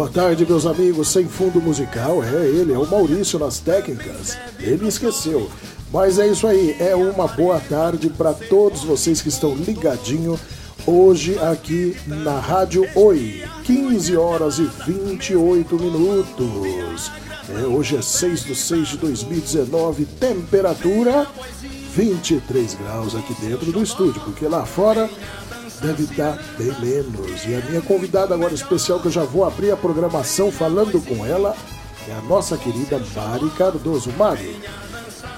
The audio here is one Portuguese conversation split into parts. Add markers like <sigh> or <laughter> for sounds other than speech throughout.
Boa tarde, meus amigos. Sem fundo musical, é ele, é o Maurício nas técnicas. Ele esqueceu. Mas é isso aí, é uma boa tarde para todos vocês que estão ligadinho hoje aqui na Rádio Oi. 15 horas e 28 minutos. É, hoje é 6 de 6 de 2019, temperatura 23 graus aqui dentro do estúdio, porque lá fora deve estar bem menos. E a minha convidada agora especial, que eu já vou abrir a programação falando com ela, é a nossa querida Mari Cardoso. Mari,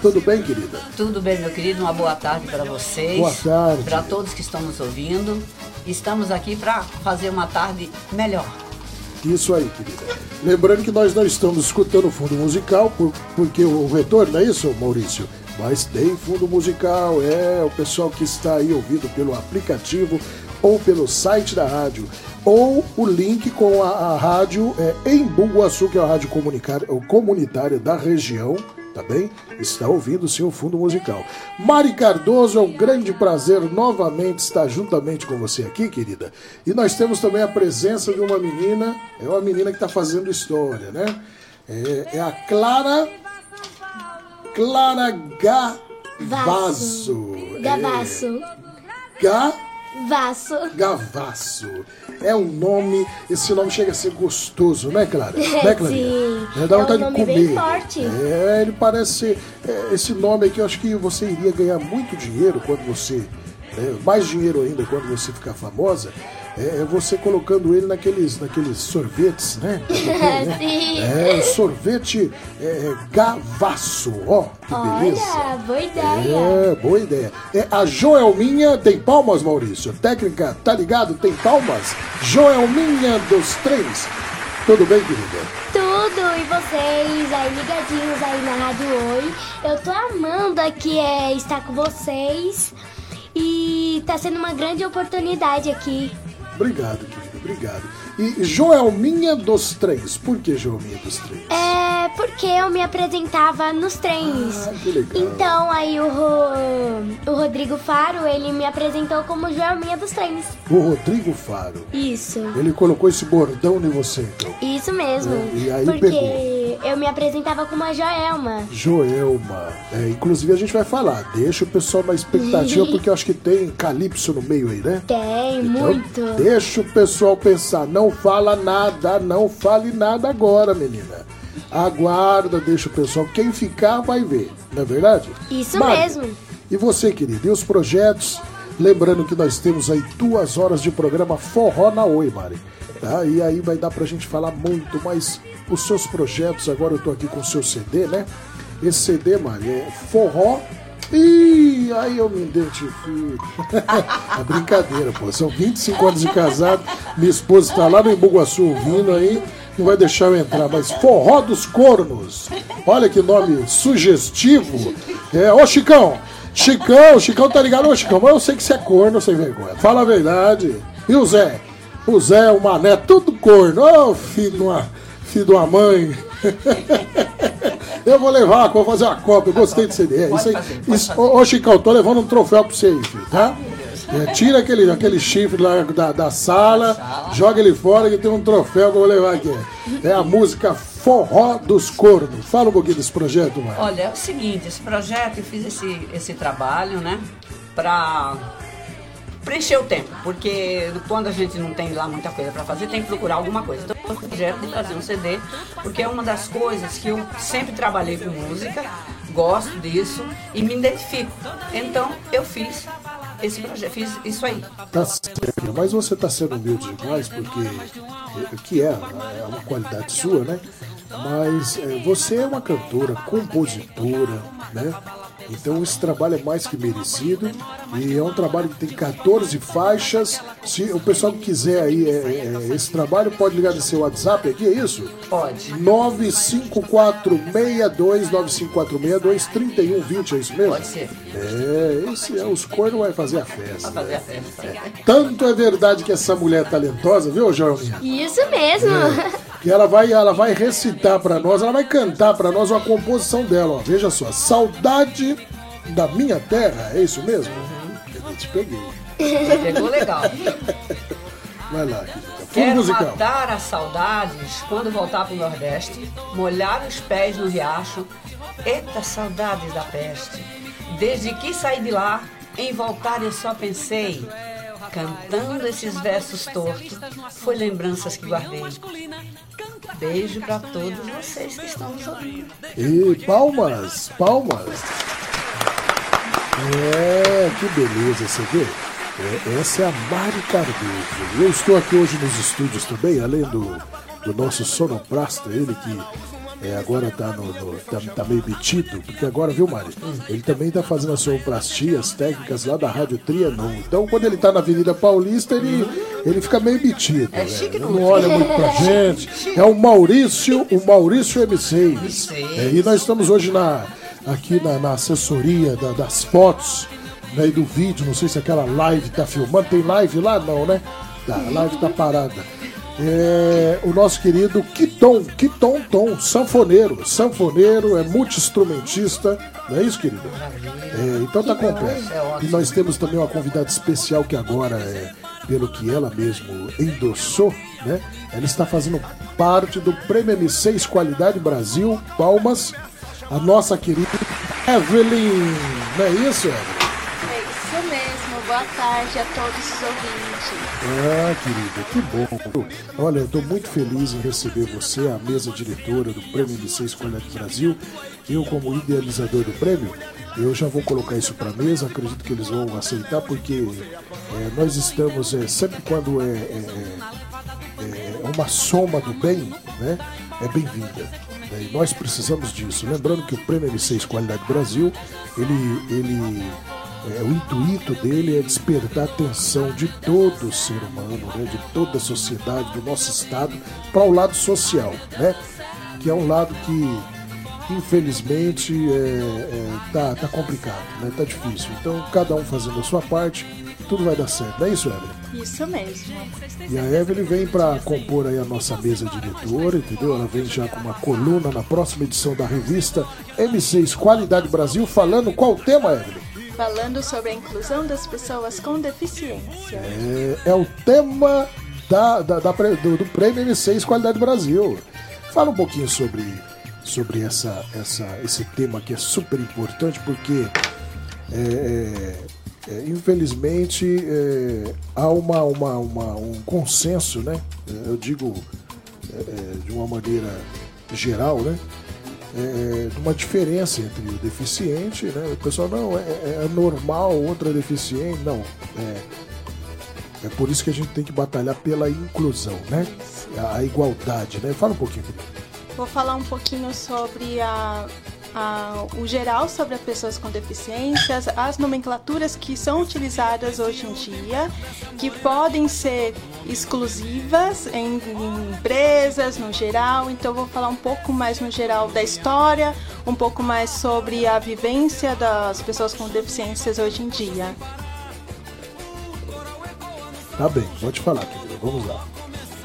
tudo bem, querida? Tudo bem, meu querido. Uma boa tarde para vocês. Boa tarde. Para todos que estão nos ouvindo. Estamos aqui para fazer uma tarde melhor. Isso aí, querida. Lembrando que nós não estamos escutando fundo musical, por, porque o retorno, não é isso, Maurício? Mas tem fundo musical, é o pessoal que está aí ouvindo pelo aplicativo ou pelo site da rádio, ou o link com a, a rádio é, em Buguaçu, que é a rádio comunitária da região, tá bem? Está ouvindo sim o fundo musical. Mari Cardoso, é um grande prazer novamente estar juntamente com você aqui, querida. E nós temos também a presença de uma menina, é uma menina que está fazendo história, né? É, é, a Clara. Clara Gavasso. Gavasso. É, Ga Vasso. Gavasso. É um nome, esse nome chega a ser gostoso, né, Clara? <laughs> né, Clarinha? Sim. É, dá vontade é um de comer. Bem forte. É, ele parece ser. É, esse nome aqui, eu acho que você iria ganhar muito dinheiro quando você. É, mais dinheiro ainda quando você ficar famosa é, é você colocando ele naqueles, naqueles sorvetes, né? <laughs> Sim. É, sorvete é, gavaço, ó, que beleza. Olha, boa ideia. É, boa ideia. É, a Joelminha tem palmas, Maurício? Técnica, tá ligado? Tem palmas? Joelminha dos três. Tudo bem, querida? Tudo, e vocês aí ligadinhos aí na Rádio Oi. Eu tô amando aqui é, estar com vocês e tá sendo uma grande oportunidade aqui. Obrigado, querido, obrigado. E Joelminha dos Trens, por que Joelminha dos Trens? É porque eu me apresentava nos trens. Ah, que legal. Então aí o, Ro- o Rodrigo Faro, ele me apresentou como Joelminha dos trens. O Rodrigo Faro. Isso. Ele colocou esse bordão em você, então. Isso mesmo. É, e aí porque pegou. Eu me apresentava como a Joelma. Joelma. É, inclusive a gente vai falar. Deixa o pessoal na expectativa, <laughs> porque eu acho que tem calypso no meio aí, né? Tem, Então, muito. Deixa o pessoal pensar. Não fala nada, não fale nada agora, menina. Aguarda, deixa o pessoal. Quem ficar vai ver, não é verdade? Isso Mari, mesmo. E você, querido, e os projetos? Lembrando que nós temos aí duas horas de programa Forró na Oi, Mari. Tá? E aí vai dar pra gente falar muito, mas os seus projetos, agora eu tô aqui com o seu CD, né? Esse CD, Mari, é Forró. Ih, aí eu me identifico. <laughs> é brincadeira, pô. São 25 anos de casado. Minha esposa está lá no Embuguaçu ouvindo aí. Não vai deixar eu entrar, mas Forró dos Cornos. Olha que nome sugestivo. É, ô Chicão, Chicão, Chicão tá ligado? Ô Chicão, mas eu sei que você é corno sem vergonha. Fala a verdade. E o Zé? O Zé, o Mané, tudo corno. Ô filho de uma, filho de uma mãe. <laughs> Eu vou levar, vou fazer uma cópia. Eu gostei de CD. É, isso aí. fazer, pode Isso, ô, ô, Chicão, tô levando um troféu pra você aí, filho, tá? É, tira aquele, aquele chifre lá da, da sala, joga ele fora que tem um troféu que eu vou levar aqui. É a música Forró dos Cornos. Fala um pouquinho desse projeto, mano. Olha, é o seguinte, esse projeto, eu fiz esse, esse trabalho, né? Pra preencher o tempo, porque quando a gente não tem lá muita coisa pra fazer, tem que procurar alguma coisa. Então, o projeto de fazer um CD, porque é uma das coisas que eu sempre trabalhei com música, gosto disso e me identifico. Então, eu fiz esse projeto, fiz isso aí. Tá certo, mas você tá sendo humilde demais, porque é, que é, é uma qualidade sua, né? Mas é, você é uma cantora, compositora, né? Então esse trabalho é mais que merecido e é um trabalho que tem 14 faixas. Se o pessoal que quiser aí é, é, esse trabalho, pode ligar no seu WhatsApp aqui, é isso? Pode. 95462-9546-23120, é isso mesmo? Pode ser. É, esse é os cornos vai fazer a festa. Pra fazer a festa. Tanto é verdade que essa mulher é talentosa, viu, Joelminha? Isso mesmo. <laughs> Que ela vai, ela vai recitar pra nós, ela vai cantar pra nós uma composição dela, ó. Veja só, Saudade da Minha Terra, é isso mesmo? Eu te peguei. Pegou legal. Vai lá, querida, Quero musical. matar as saudades quando voltar pro Nordeste, molhar os pés no riacho. Eita, saudades da peste. Desde que saí de lá, em voltar eu só pensei cantando esses versos tortos, foi lembranças que guardei. Beijo para todos vocês que estão nos ouvindo. E palmas, palmas. É, que beleza, você vê? É, essa é a Mari Cardoso. Eu estou aqui hoje nos estúdios também, além do, do nosso sonoplasta, ele que é, agora tá, no, no tá, tá, meio metido, porque agora, viu, Mari? Ele também tá fazendo as sonoplastias técnicas lá da Rádio Trianon. Então, quando ele tá na Avenida Paulista, ele, ele fica meio metido. É chique, não, não olha muito pra gente. É o Maurício, o Maurício M6. É, e nós estamos hoje na, aqui na, na assessoria da, das fotos né, e do vídeo. Não sei se aquela live tá filmando. Tem live lá? Não, né? Tá, a live tá parada é, o nosso querido Kiton, Kiton Tom, sanfoneiro. Sanfoneiro, é multi-instrumentista, não é isso, querido? É, então tá completo. E nós temos também uma convidada especial que agora é, pelo que ela mesmo endossou, né? Ela está fazendo parte do Prêmio M6 Qualidade Brasil, Palmas, a nossa querida Evelyn. Não é isso, Evelyn? Boa tarde a todos os ouvintes. Ah, querida, que bom. Olha, eu estou muito feliz em receber você, a mesa diretora do Prêmio M6 Escolha Brasil. Eu, como idealizador do prêmio, eu já vou colocar isso para a mesa, acredito que eles vão aceitar, porque é, nós estamos, é, sempre quando é, é, é, é uma soma do bem, né, é bem-vinda. Né, e nós precisamos disso. Lembrando que o Prêmio M6 Qualidade Brasil, ele, ele é, o intuito dele é despertar a atenção de todo o ser humano, né, de toda a sociedade, do nosso Estado, para o lado social, né, que é um lado que, infelizmente, é, é, tá, tá complicado, né, tá difícil. Então, cada um fazendo a sua parte, tudo vai dar certo. Não é isso, Evelyn? Isso mesmo. E a Evelyn vem para compor aí a nossa mesa diretora, entendeu? Ela vem já com uma coluna na próxima edição da revista M6 Qualidade Brasil, falando qual tema, Evelyn? Falando sobre a inclusão das pessoas com deficiência. É, é o tema da, da, da do, do, Prêmio M6 Qualidade Brasil. Fala um pouquinho sobre, sobre essa, essa, esse tema que é super importante, porque é, é, é infelizmente é, há uma, uma, uma, um consenso, né? Eu digo é, de uma maneira geral, né? É, de uma diferença entre o deficiente, né? O pessoal, não, é, é, é normal, outro é deficiente. Não, é, é por isso que a gente tem que batalhar pela inclusão, né? A, a igualdade, né? Fala um pouquinho. Vou falar um pouquinho sobre a a, o geral sobre as pessoas com deficiências, as nomenclaturas que são utilizadas hoje em dia, que podem ser exclusivas em, em empresas, no geral. Então, vou falar um pouco mais no geral da história, um pouco mais sobre a vivência das pessoas com deficiências hoje em dia. Tá bem, pode falar, querida. Vamos lá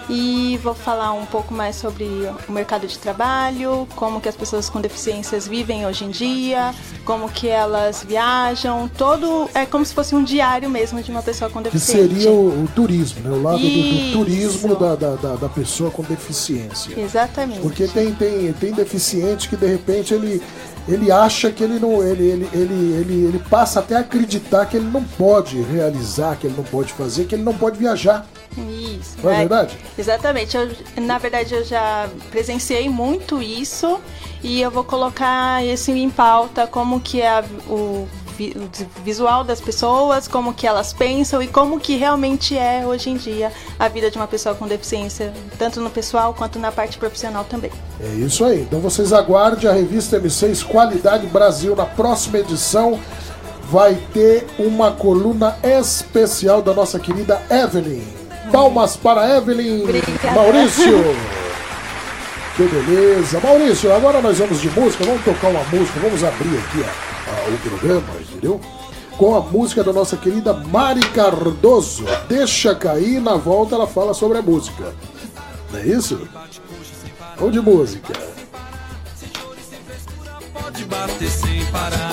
e vou falar um pouco mais sobre o mercado de trabalho, como que as pessoas com deficiências vivem hoje em dia, como que elas viajam, todo é como se fosse um diário mesmo de uma pessoa com deficiência. Que seria o, o turismo, né? O lado do, do, turismo da, da, da, pessoa com deficiência. Exatamente. Porque tem, tem, tem deficiente que de repente ele ele acha que ele não ele, ele, ele, ele, ele passa até a acreditar que ele não pode realizar, que ele não pode fazer, que ele não pode viajar. Isso. Não é, é verdade? Exatamente. Eu, na verdade, eu já presenciei muito isso e eu vou colocar isso em pauta, como que é o o visual das pessoas, como que elas pensam e como que realmente é hoje em dia a vida de uma pessoa com deficiência, tanto no pessoal quanto na parte profissional também. É isso aí. Então vocês aguardem a revista M6 Qualidade Brasil na próxima edição. Vai ter uma coluna especial da nossa querida Evelyn. Palmas para Evelyn Obrigada. Maurício. Que beleza. Maurício, agora nós vamos de música, vamos tocar uma música, vamos abrir aqui a, a, o programa, entendeu? Com a música da nossa querida Mari Cardoso. Deixa cair, na volta ela fala sobre a música. Não é isso? Vamos de música. Pode bater sem parar,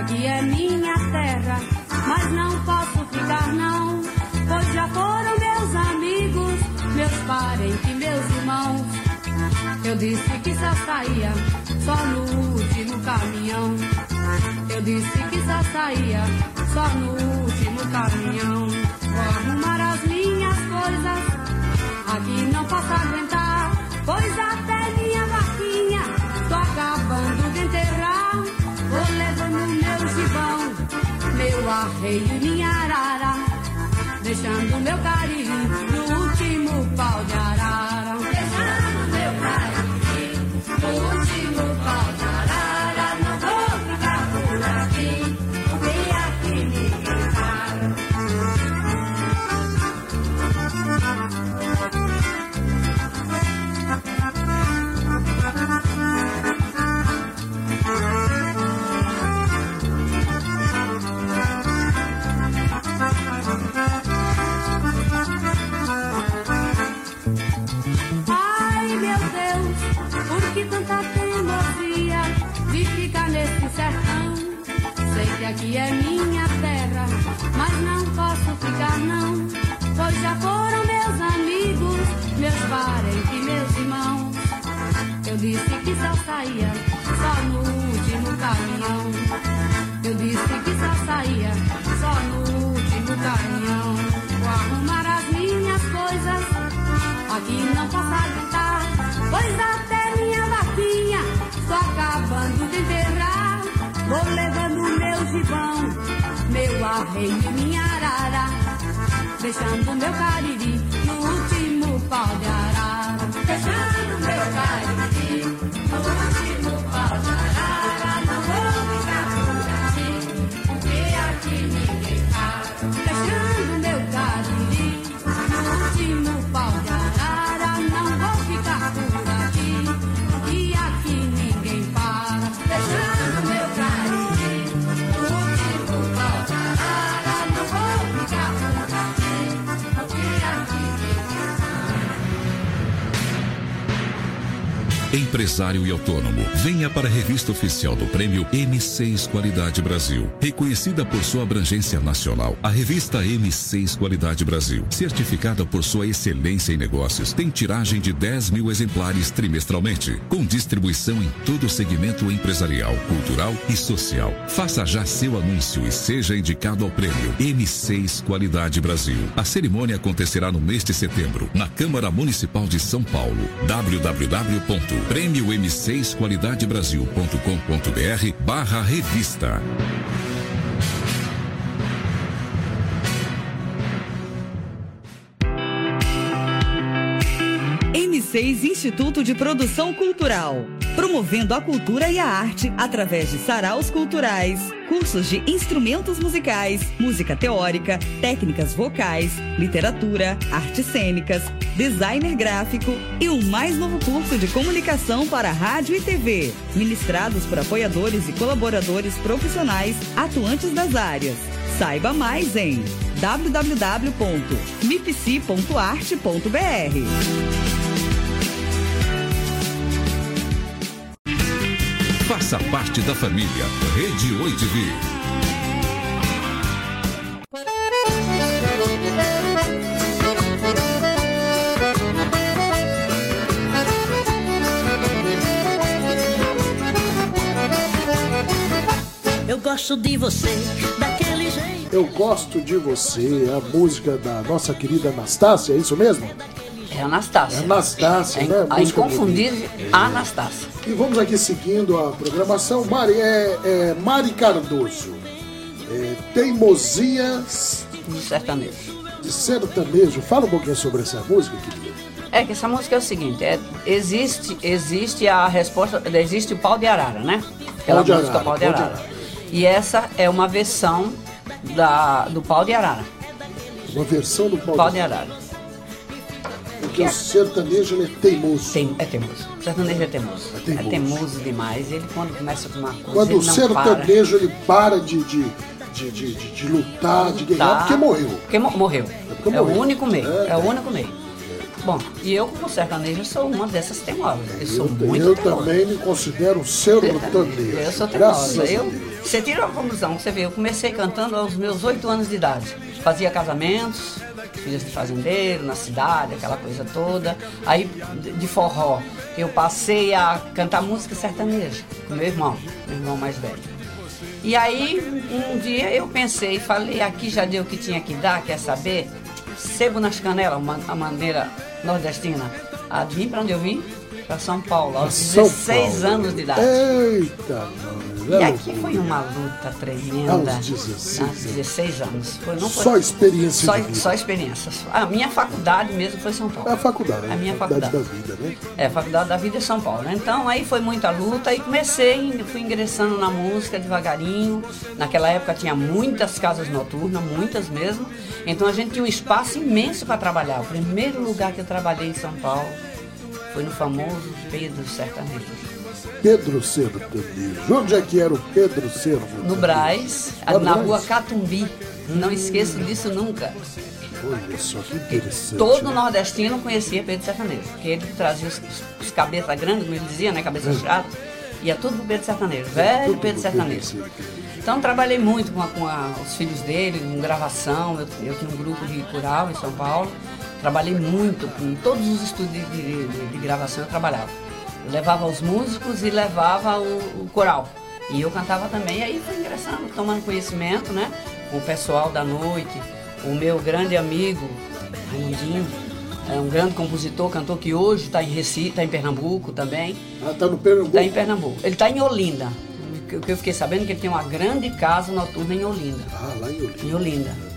aqui é minha terra, mas não posso ficar não, pois já foram meus amigos, meus parentes, meus irmãos. Eu disse que só saía só no último caminhão. Eu disse que só saía só no último caminhão. Vou arrumar as minhas coisas, aqui não posso aguentar, pois até minha vaquinha tô acabando de enterrar. Arreio minha arara, deixando meu carinho aqui é minha terra, mas não posso ficar não, pois já foram meus amigos, meus parentes meus irmãos. Eu disse que só saía só no último caminhão. Eu disse que só saía só no último caminhão. Vou arrumar as minhas coisas Aqui não posso aguentar, pois até minha vaquinha estou acabando de enterrar. Vou levando meu arreio e minha arara, deixando meu cariri no último pau de arara. Deixando meu cariri Empresário e autônomo, venha para a revista oficial do Prêmio M6 Qualidade Brasil. Reconhecida por sua abrangência nacional, a revista M6 Qualidade Brasil, certificada por sua excelência em negócios, tem tiragem de 10 mil exemplares trimestralmente, com distribuição em todo o segmento empresarial, cultural e social. Faça já seu anúncio e seja indicado ao Prêmio M6 Qualidade Brasil. A cerimônia acontecerá no mês de setembro, na Câmara Municipal de São Paulo. www.prêmio-m6qualidadebrasil.com.br barra revista. M6 Instituto de Produção Cultural. Promovendo a cultura e a arte através de saraus culturais, cursos de instrumentos musicais, música teórica, técnicas vocais, literatura, artes cênicas, designer gráfico e o mais novo curso de comunicação para rádio e TV, ministrados por apoiadores e colaboradores profissionais atuantes das áreas. Saiba mais em www.mipc.arte.br. Faça parte da família Rede 8V. Eu gosto de você daquele jeito. Eu gosto de você, a música da nossa querida Anastácia, é isso mesmo? É Anastácia. É Anastácia, É, né? A Música inconfundível Anastácia. E vamos aqui seguindo a programação. Mari, é, é Mari Cardoso. É, teimosias Do sertanejo. de sertanejo. Fala um pouquinho sobre essa música, querida. É que essa música é o seguinte, é, existe, existe a resposta, existe o pau de arara, né? Aquela Pau de música arara, pau de pau de arara. arara. E essa é uma versão da, do pau de arara. Uma versão do pau, Pau de arara. Porque o sertanejo ele é teimoso. Tem, é teimoso. O sertanejo é teimoso. É teimoso. É teimoso demais. Ele quando começa com uma coisa, Quando o não para. sertanejo ele para de, de, de, de, de- lutar, de guerrear, Tá. porque morreu. Porque mo- morreu. porque É, morreu. o único meio. É, É, o é. único meio. Bom, e eu como sertanejo sou uma dessas teimosas. Eu sou Eu, muito eu teimosa. também me considero um sertanejo. Eu sou teimosa. Eu. Você tira uma conclusão, você vê, eu comecei cantando aos meus oito anos de idade. Fazia casamentos, filhas de fazendeiro, na cidade, aquela coisa toda. Aí de forró, eu passei a cantar música sertaneja com meu irmão, meu irmão mais velho. E aí, um dia eu pensei, falei, aqui já deu o que tinha que dar, quer saber? Sebo nas canelas, a maneira nordestina. Adivinha pra onde eu vim? Pra São Paulo, aos São 16 Paulo. anos de idade. Eita. E aqui foi uma luta tremenda. Aos 16 Aos 16 anos. Foi, não foi, Só experiência Só, só experiência. A minha faculdade mesmo foi São Paulo. É a faculdade, né? A minha faculdade, faculdade. da vida, né? É, a Faculdade da Vida é São Paulo. né? Então aí foi muita luta e comecei, fui ingressando na música devagarinho. Naquela época tinha muitas casas noturnas, muitas mesmo. Então a gente tinha um espaço imenso para trabalhar. O primeiro lugar que eu trabalhei em São Paulo foi no famoso Pedro Sertanejo. Pedro Sertanejo. Onde é que era o Pedro Sertanejo? No Braz, Ah, na Braz. rua Catumbi. Não esqueço disso nunca. Olha só que interessante. Todo né? nordestino conhecia Pedro Sertanejo, porque ele trazia os, os cabeças grandes, como ele dizia, né? Cabeça chata. Ia tudo pro Pedro Sertanejo, velho Tudo Pedro. Sertanejo. Então trabalhei muito com, a- com a- os filhos dele, com gravação. Eu, eu tinha um grupo de coral em São Paulo. Trabalhei muito com todos os estúdios de, de- de- gravação eu trabalhava. Eu levava os músicos e levava o, o coral. E eu cantava também, aí fui ingressando, tomando conhecimento, né? Com o pessoal da noite, o meu grande amigo, Raimundinho, é um grande compositor, cantor que hoje está em Recife, está em Pernambuco também. Ah, tá no Pernambuco. Está em Pernambuco. Ele está em Olinda. O que eu fiquei sabendo é que ele tem uma grande casa noturna em Olinda. Ah, lá em Olinda. Em Olinda.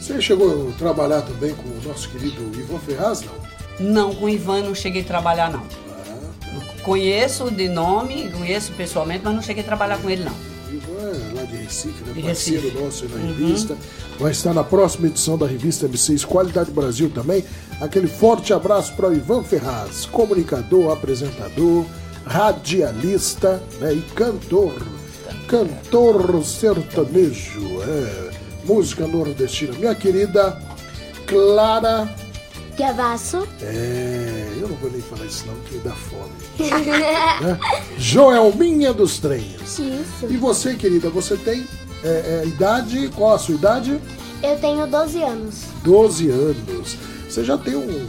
Você chegou a trabalhar também com o nosso querido Ivan Ferraz, não? Não, com o Ivan não cheguei a trabalhar, não. Ah, Conheço de nome, conheço pessoalmente, mas não cheguei a trabalhar com ele, não. o Ivan é lá de Recife, né? De Parceiro Recife. Uhum. nosso na revista. Vai estar na próxima edição da revista M6 Qualidade Brasil também. Aquele forte abraço para o Ivan Ferraz, comunicador, apresentador, radialista né? e cantor. Cantor sertanejo, é, música nordestina. Minha querida Clara Gavasso. É, eu não vou nem falar isso não, que me dá fome. <laughs> né? Joelminha dos Trens. Isso. E você, querida, você tem é, é, idade, qual a sua idade? Eu tenho 12 anos. 12 anos. Você já tem um,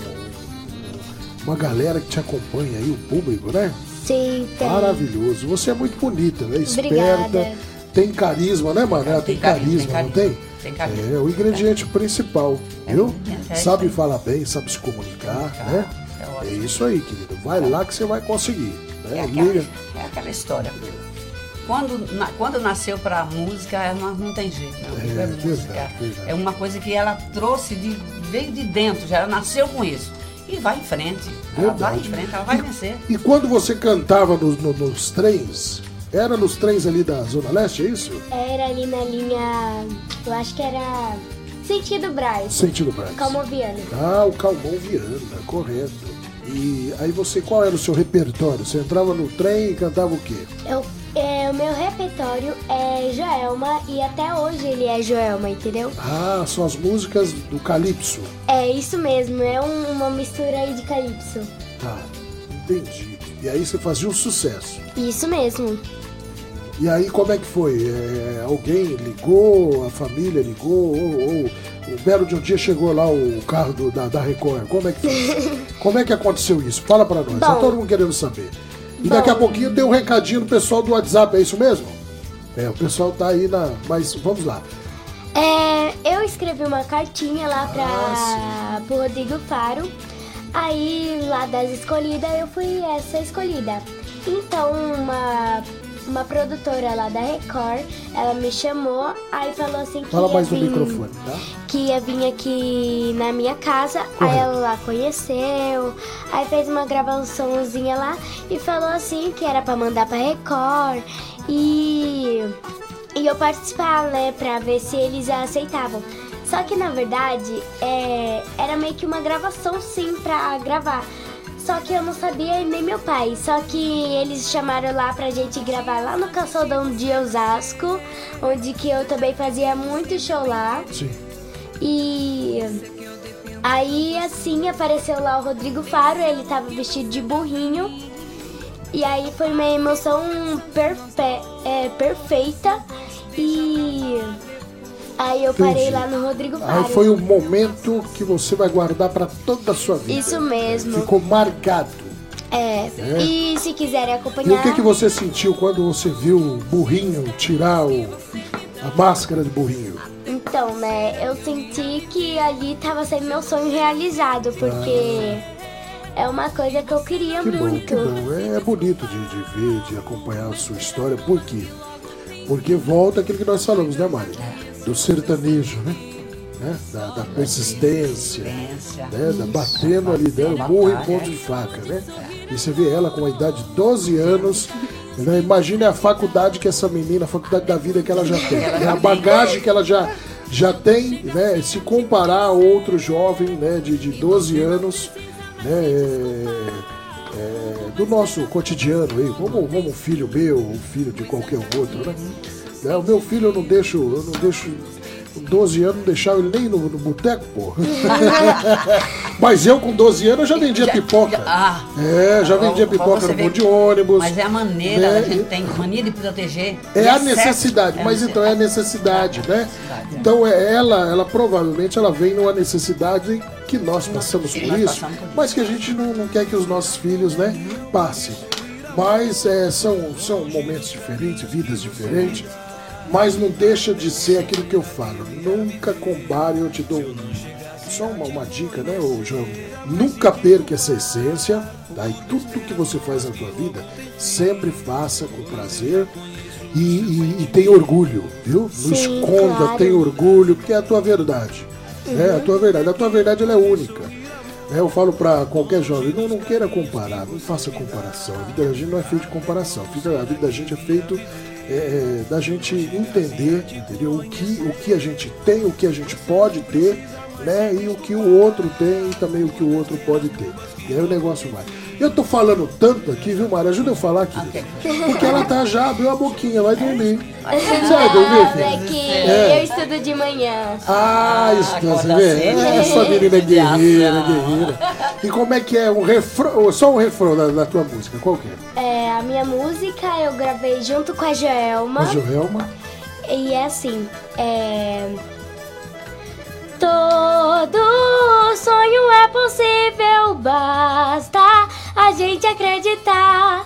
uma galera que te acompanha aí, o público, né? Sim, tem. Maravilhoso. Você é muito bonita, né? Esperta. Obrigada. Tem carisma, né? Ela tem, Tem carisma, carisma, tem não tem? Tem. É o ingrediente principal, É, viu? é, é sabe falar bem, sabe se comunicar, né? é É isso aí, querido. Vai lá que você vai conseguir. É Né? aquela, Liga. é aquela história. Quando, na- quando nasceu pra música, ela não, não tem jeito, não. É, É, música. É uma coisa que ela trouxe de, veio de dentro, já ela nasceu com isso. E vai em frente. Ela vai em frente, ela vai vencer. E quando você cantava nos, no- nos trens, era nos trens ali da Zona Leste, é isso? Era ali na linha. Eu acho que era. Sentido Braz. Sentido Brás. Calmoviano. Ah, o Calmon Viana, correto. E aí você, qual era o seu repertório? Você entrava no trem e cantava o quê? Eu, é, o meu repertório é Joelma e até hoje ele é Joelma, entendeu? Ah, são as músicas do Calypso. É isso mesmo, é um- uma mistura aí de calypso. Tá, entendi. E aí você fazia um sucesso. Isso mesmo. E aí como é que foi? É, alguém ligou, a família ligou, ou, ou o belo de um dia chegou lá o carro do- da, da Record. Como é que foi? <laughs> como é que aconteceu isso? Fala pra nós, tá Bom. todo mundo querendo saber. E daqui a Bom. pouquinho tem um recadinho do pessoal do WhatsApp, é isso mesmo? É, o pessoal tá aí na. Mas vamos lá. É, eu escrevi uma cartinha lá pra, Ah, pro Rodrigo Faro. Aí, lá das escolhidas, eu fui essa escolhida. Então, uma, uma produtora lá da Record, ela me chamou, aí falou assim que Fala ia mais vir- microfone, tá? que ia vir aqui na minha casa, Correto. aí ela lá conheceu, aí fez uma gravaçãozinha lá e falou assim que era pra mandar pra Record e, e eu participar, né, pra ver se eles aceitavam. Só que na verdade é, era meio que uma gravação sim pra gravar. Só que eu não sabia e nem meu pai. Só que eles chamaram lá pra gente gravar lá no Calçadão de Osasco, onde que eu também fazia muito show lá. Sim. E aí assim apareceu lá o Rodrigo Faro, ele tava vestido de burrinho. E aí foi uma emoção perpe é, é perfeita e aí eu parei Entendi. lá no Rodrigo Aí Faro. foi um momento que você vai guardar para toda a sua vida. Isso mesmo. Ficou marcado. É. E se quiserem E acompanhar, o que, que você sentiu quando você viu o burrinho tirar o, a máscara de burrinho? então, né, eu senti que ali tava sendo meu sonho realizado, porque é uma coisa que eu queria Ah. Que bom, muito. que bom. É, é bonito de, de ver, de acompanhar a sua história. Por quê? Porque volta aquilo que nós falamos, né, Mari? Do sertanejo, né? Né? Da, da persistência, né? Da batendo ali, dando Da burro em ponto de faca, né? E você vê ela com a idade de 12 anos. Né? Imagine a faculdade que essa menina, a faculdade da vida que ela já <laughs> tem, né? a bagagem que ela já, já tem, né? Se comparar a outro jovem né? de, de 12 anos, né? É, é, do nosso cotidiano aí, como, como um filho meu, um filho de qualquer outro, né? Né, O meu filho eu não deixo, eu não deixo. Com 12 anos não deixava ele nem no, no boteco, pô. <laughs> Mas eu com 12 anos eu já vendia Já- pipoca. já- ah. é, já vendia Pra pipoca no ponto de ônibus. Mas é a maneira, né? a gente tem mania de proteger. É E a certo. necessidade, É mas então é a necessidade, né? necessidade, é. Então é ela, ela provavelmente ela vem numa necessidade que nós passamos por nós isso, passamos por isso. mas que a gente não, não quer que os nossos filhos, né, passem. Mas é, são, são momentos diferentes, vidas diferentes, mas não deixa de ser aquilo que eu falo. Nunca compare, eu te dou um- só uma, uma dica, né, ô João? Nunca perca essa essência, tá? E tudo que você faz na tua vida, sempre faça com prazer e, e, e tenha orgulho, viu? Não esconda, claro. tenha orgulho, porque é a tua verdade. É a tua verdade. A tua verdade ela é única. É, Eu falo pra qualquer jovem, não, não queira comparar, não faça comparação. A vida da gente não é feita de comparação. A vida, a vida da gente é feito é, da gente entender, entendeu? O que, o que a gente tem, o que a gente pode ter, né? E o que o outro tem e também o que o outro pode ter. E aí o negócio vai. Eu tô falando tanto aqui, viu, Mara? Ajuda eu a falar aqui. Porque ela tá já, abriu a boquinha, vai dormir. Você vai dormir, filho? é que É. eu estudo de manhã. Ah, isso você vê? Essa menina é guerreira, guerreira. E como é que é um refrão, só um refrão da, da tua música, qual que é? É, a minha música eu gravei junto com a Joelma. A Joelma? E é assim, é. Todo sonho é possível, basta a gente acreditar.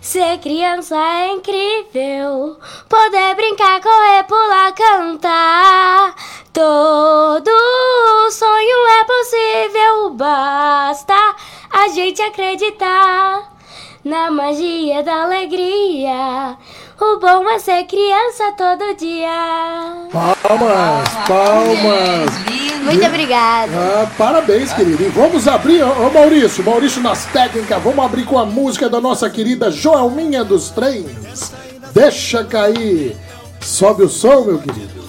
Ser criança é incrível, poder brincar, correr, pular, cantar. Todo sonho é possível, basta a gente acreditar na magia da alegria. O bom é ser criança todo dia. Palmas, palmas. Muito obrigada. Ah, parabéns, querido. E vamos abrir, ô Maurício, Maurício nas técnicas, vamos abrir com a música da nossa querida Joelminha dos Trens. Deixa cair. Sobe o som, meu querido.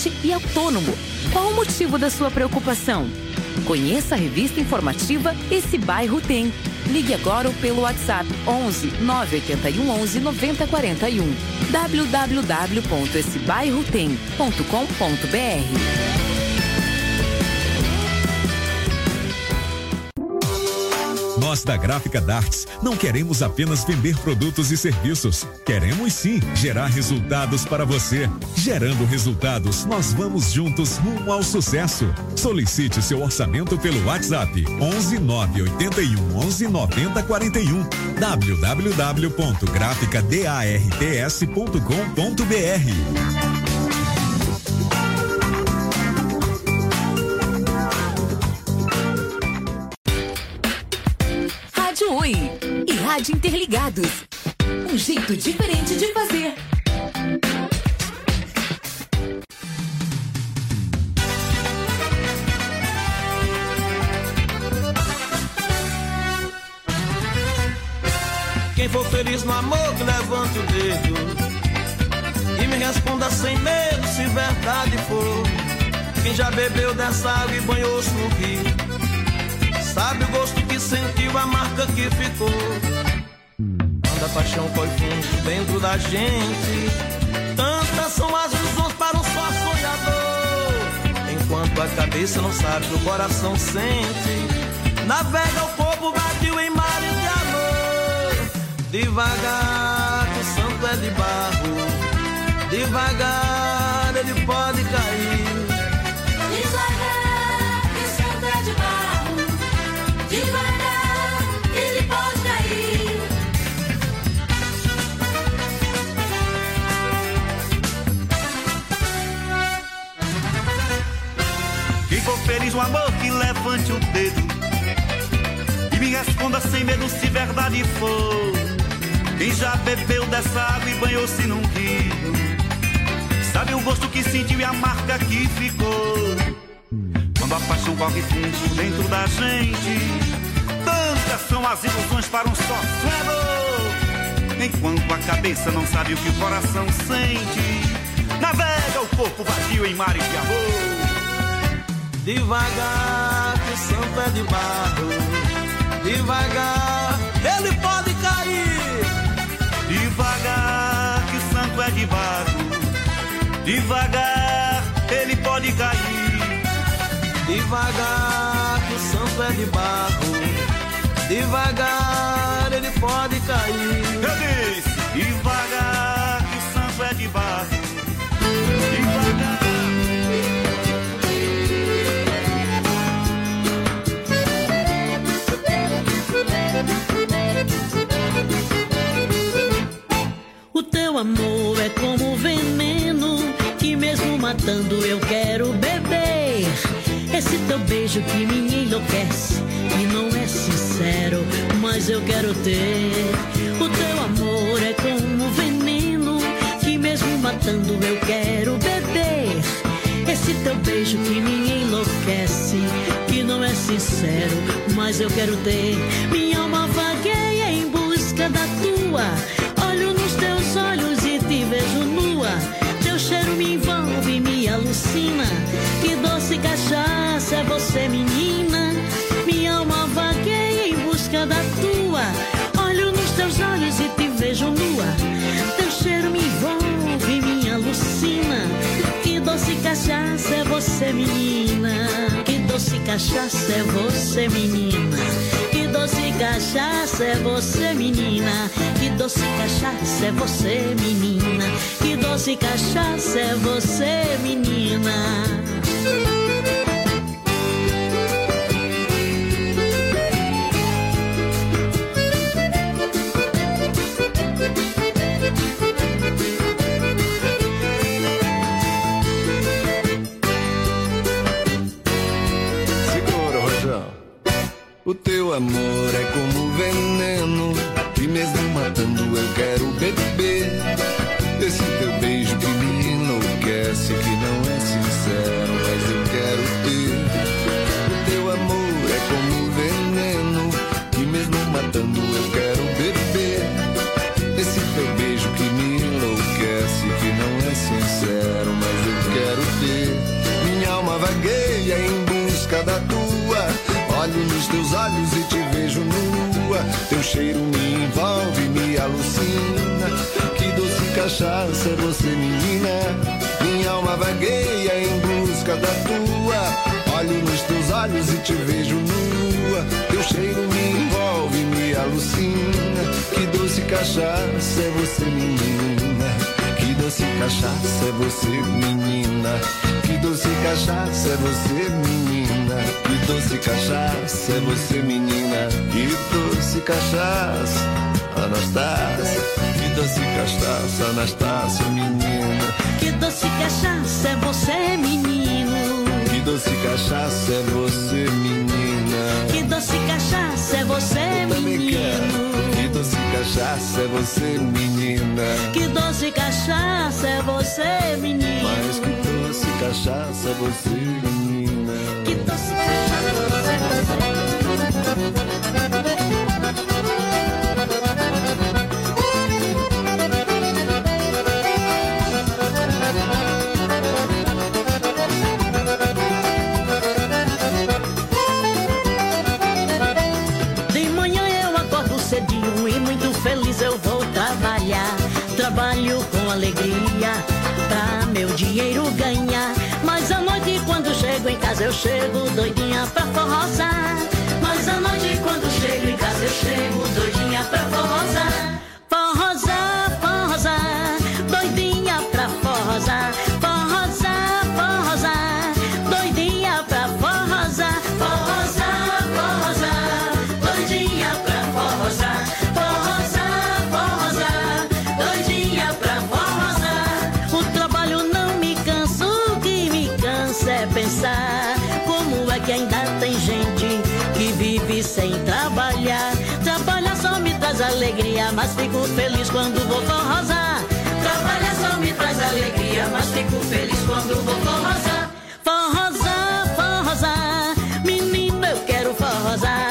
Comerciante e autônomo, qual o motivo da sua preocupação? Conheça a revista informativa Esse Bairro Tem. Ligue agora pelo WhatsApp 11 981 11 9041 www.essebairrotem.com.br Nós da Gráfica Darts não queremos apenas vender produtos e serviços. Queremos sim gerar resultados para você. Gerando resultados, nós vamos juntos rumo ao sucesso. Solicite seu orçamento pelo WhatsApp 11 981 11 90 41 www.graficadarts.com.br Rádio Interligados. Um jeito diferente de fazer. Quem for feliz no amor, que levante o dedo e me responda sem medo se verdade for. Quem já bebeu dessa água e banhou-se no rio, sabe o gosto que sentiu, a marca que ficou. Paixão foi fundo dentro da gente, tantas são as ilusões para um só sonhador. Enquanto a cabeça não sabe, o coração sente. Navega o corpo vadio em mares de amor. Devagar, o santo é de barro. Devagar, ele pode cair. Feliz no amor, que levante o dedo e me responda sem medo se verdade for. Quem já bebeu dessa água e banhou-se num rio, sabe o gosto que sentiu e a marca que ficou. Quando a paixão corre fundo dentro da gente, tantas são as ilusões para um só sonhador. Enquanto a cabeça não sabe o que o coração sente, navega o corpo vazio em mares de amor. Devagar, que o santo é de barro. Devagar, ele pode cair. Devagar, que o santo é de barro. Devagar, ele pode cair. Devagar, que o santo é de barro. Devagar, ele pode cair. Eu disse, devagar, que o santo é de barro. Devagar. Amor é como veneno que mesmo matando eu quero beber. Esse teu beijo que me enlouquece e não é sincero, mas eu quero ter. O teu amor é como veneno que mesmo matando eu quero beber. Esse teu beijo que me enlouquece, que não é sincero, mas eu quero ter. Minha alma vagueia em busca da tua. Alucina. Que doce cachaça é você, menina. Minha alma vagueia em busca da tua. Olho nos teus olhos e te vejo nua. Teu cheiro me envolve, me alucina. Que doce cachaça é você, menina. Que doce cachaça é você, menina. Cachaça é você, menina. Que doce cachaça é você, menina. Que doce cachaça é você, menina. O teu amor Nos teus olhos e te vejo nua. Teu cheiro me envolve, me alucina. Que doce cachaça é você menina. Minha alma vagueia em busca da tua. Olho nos teus olhos e te vejo nua. Teu cheiro me envolve, me alucina. Que doce cachaça é você menina. Que doce cachaça é você menina doce cachaça é você menina. Que doce cachaça é você menina. Que doce cachaça Anastácia. Que doce cachaça Anastácia menina. Que doce cachaça é você, menino. Que doce cachaça é você menina. Que doce cachaça é você, menino. Que doce cachaça é você menina. Que doce cachaça é você, menino. Mas que doce cachaça é você menina. Que doce cachaça é De eu chego doidinha pra forrosar. Alegria, mas fico feliz quando vou forrosar. Trabalhar só me traz alegria, mas fico feliz quando vou forrosar. Forrosar, forrosar, menino eu quero. Forrosar,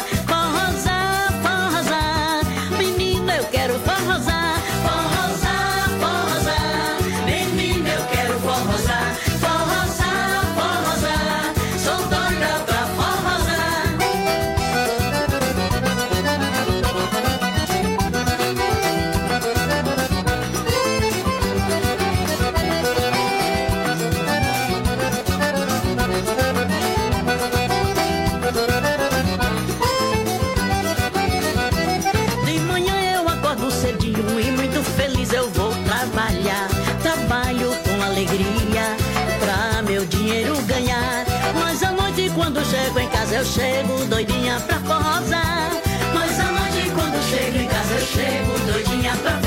eu chego doidinha pra forrosar. Mas à noite quando chego em casa eu chego doidinha pra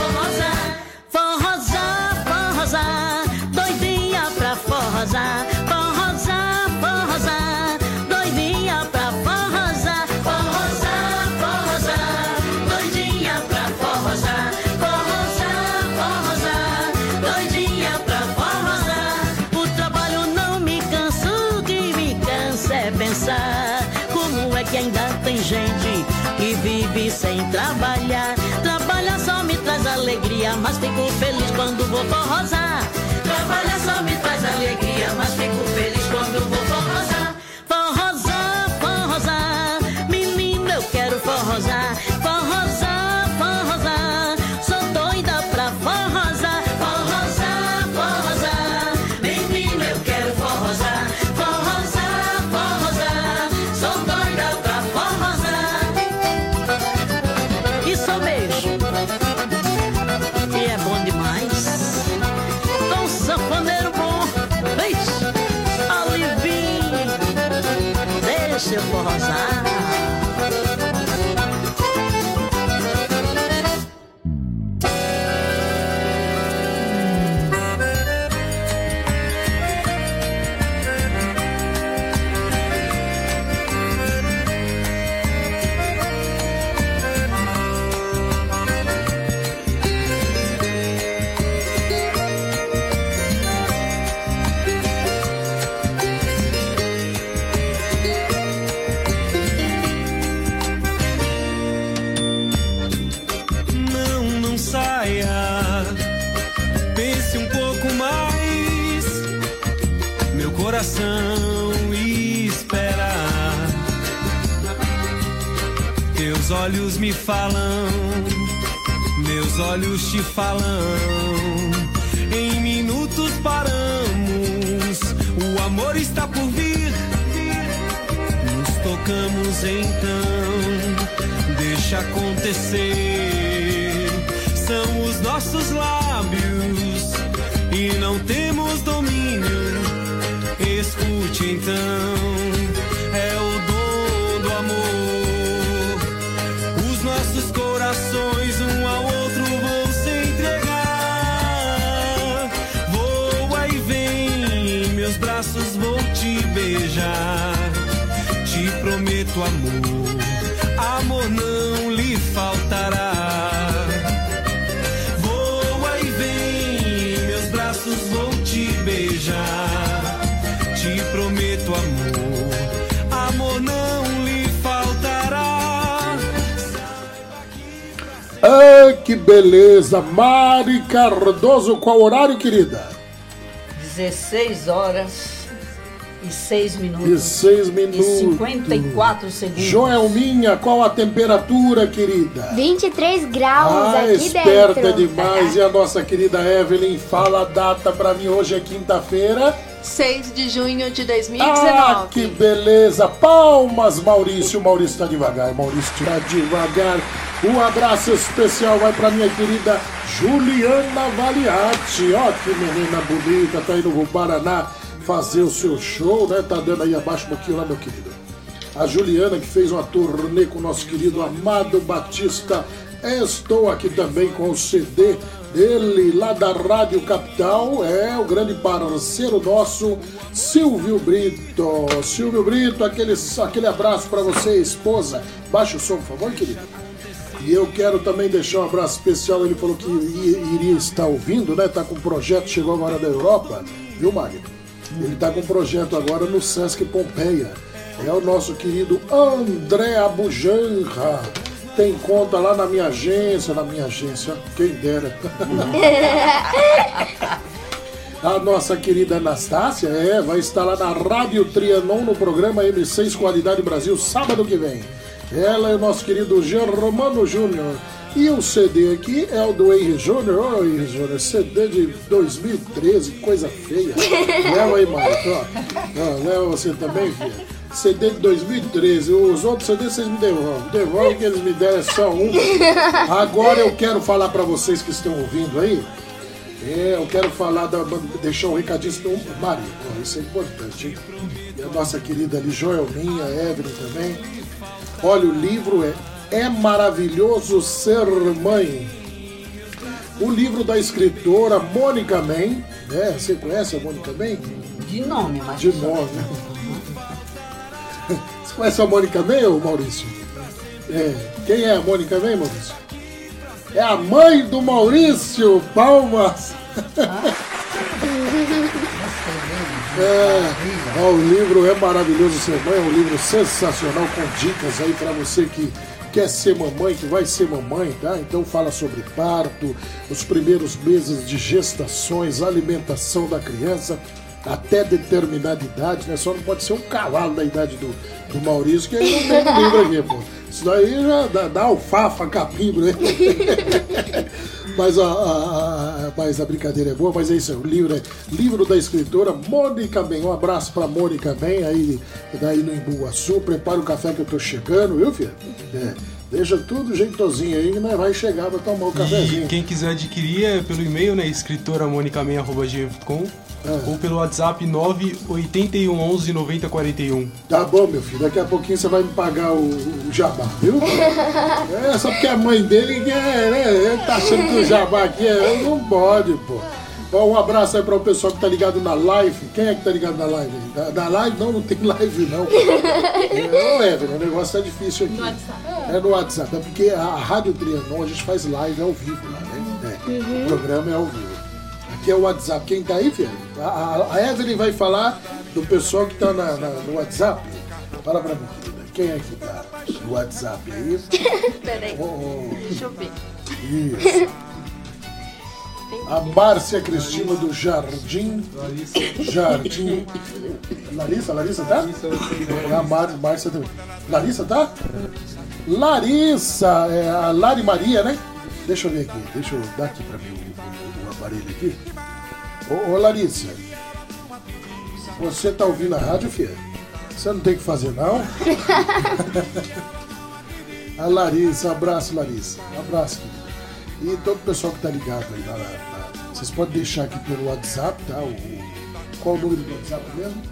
sem trabalhar. Trabalhar só me traz alegria, mas fico feliz quando vou forrosar. Trabalhar só me traz alegria, mas fico feliz. Olhos me falam. Meus olhos te falam. Em minutos paramos. O amor está por vir. Nos tocamos então, deixa acontecer. São os nossos lábios e não temos domínio. Escute então, braços vou te beijar. Te prometo amor, amor não lhe faltará. Voa e vem, meus braços vou te beijar. Te prometo amor, amor não lhe faltará. Ah, que beleza! Mari Cardoso, qual horário, querida? 16 horas 6 minutos. E seis minutos. E 54 segundos. Joelminha, qual a temperatura, querida? 23 graus Ah, aqui esperta dentro. demais. E a nossa querida Evelyn, fala a data pra mim. Hoje é quinta-feira. 6 de junho de Ah, 2019. que beleza! Palmas, Maurício. Maurício tá devagar. Maurício tá devagar. Um abraço especial vai pra minha querida Juliana Valiati. Ó, que menina bonita. Tá indo pro Paraná fazer o seu show, né? Tá dando aí abaixo um pouquinho lá, meu querido. A Juliana, que fez uma turnê com o nosso querido Amado Batista. Estou aqui também com o CD dele, lá da Rádio Capital. É o grande parceiro nosso, Silvio Brito. Silvio Brito, aquele, aquele abraço para você, esposa. Baixa o som, por favor, querido. E eu quero também deixar um abraço especial. Ele falou que iria estar ouvindo, né? Tá com um projeto, chegou agora da Europa, viu, Magno? Ele tá com um projeto agora no Sesc Pompeia. É o nosso querido André Abujanra. Tem conta lá na minha agência, na minha agência, quem dera. <laughs> A nossa querida Anastácia, é, vai estar lá na Rádio Trianon no programa M6 Qualidade Brasil, sábado que vem. Ela é o nosso querido Germano Júnior. E o CD aqui é o do Henry Júnior. Ô, Henry Júnior, CD de 2013, coisa feia. <laughs> Leva aí, Marco. ó. Ó, Leva você também, filha. CD de 2013. Os outros CDs vocês me devolvem. Devolve que eles me deram é só um. Agora eu quero falar pra vocês que estão ouvindo aí. É, eu quero falar, da, deixar um recadinho Mari. Ó, Isso é importante, hein? E a nossa querida ali, Joelminha, Evelyn também. Olha, o livro é É Maravilhoso Ser Mãe. O livro da escritora Mônica Men. Né? Você conhece a Mônica Men? De nome, mas. De nome. <laughs> Você conhece a Mônica Men, ô Maurício? É. Quem é a Mônica Men, Maurício? É a mãe do Maurício! Palmas! <laughs> É, ó, o livro é maravilhoso ser mãe, é um livro sensacional com dicas aí para você que quer ser mamãe, que vai ser mamãe, tá? Então fala sobre parto, os primeiros meses de gestações, alimentação da criança até determinada idade, né? Só não pode ser um cavalo da idade do, do Maurício, que aí não tem livro aqui, pô. Isso daí já dá, dá alfafa, capim, né? <laughs> Mas a, a, a- mas a brincadeira é boa, mas é isso, aí, o livro é livro da escritora Mônica Ben. Um abraço pra Mônica Ben, aí daí no Imbuaçu. Prepara o café que eu tô chegando, viu, filho? É, deixa tudo jeitosinho aí nós vai chegar pra tomar o cafezinho. E quem quiser adquirir é pelo e-mail, né? escritoramonicamen.com ou pelo WhatsApp 98111 9041. Tá bom, meu filho, daqui a pouquinho você vai me pagar o, o jabá, viu? <laughs> É, só porque a mãe dele quer, né? Ele tá achando que o jabá aqui é. Não pode, pô. Bom, um abraço aí para o pessoal que tá ligado na live. Quem é que tá ligado na live? aí? Na, na live? Não, não tem live, não. <laughs> É, ô, Evelyn, o negócio tá difícil aqui. No WhatsApp. É no WhatsApp. É porque a Rádio Trianon, a gente faz live ao vivo lá, né? É, Uhum. O programa é ao vivo. Aqui é o WhatsApp. Quem tá aí, filho? A, a- Evelyn vai falar do pessoal que tá na- na- no WhatsApp. Fala pra mim, querida. Quem é que tá no WhatsApp aí? <laughs> Peraí. Ô, ô, Deixa eu ver. Isso. A Márcia Cristina do Jardim. Jardim. Larissa, Larissa tá? É a Mar, Márcia também. Larissa tá? Larissa, é a Lari Maria, né? Deixa eu ver aqui, deixa eu dar aqui pra mim o, o- o aparelho aqui. Ô, ô Larissa, você tá ouvindo a rádio, filha? Você não tem o que fazer, não? <laughs> A Larissa, abraço, Larissa. Abraço, querida. E todo o pessoal que tá ligado aí na, na- Vocês podem deixar aqui pelo WhatsApp, tá? O, qual o número do WhatsApp mesmo?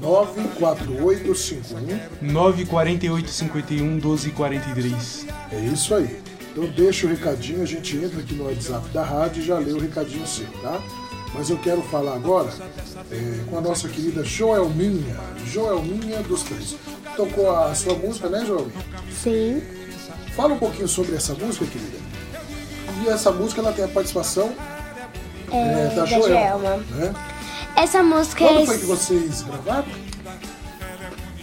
94851 948 51 12 43. É isso aí. Então deixa o recadinho, a gente entra aqui no WhatsApp da rádio e já lê o recadinho seu, tá? Mas eu quero falar agora é, com a nossa querida Joelminha. Joelminha dos Três. Tocou a sua música, né, Joelminha? Sim. Fala um pouquinho sobre essa música, querida. E essa música ela tem a participação É, é, da da Joelma. Né? Essa música Quando é. foi que vocês gravaram?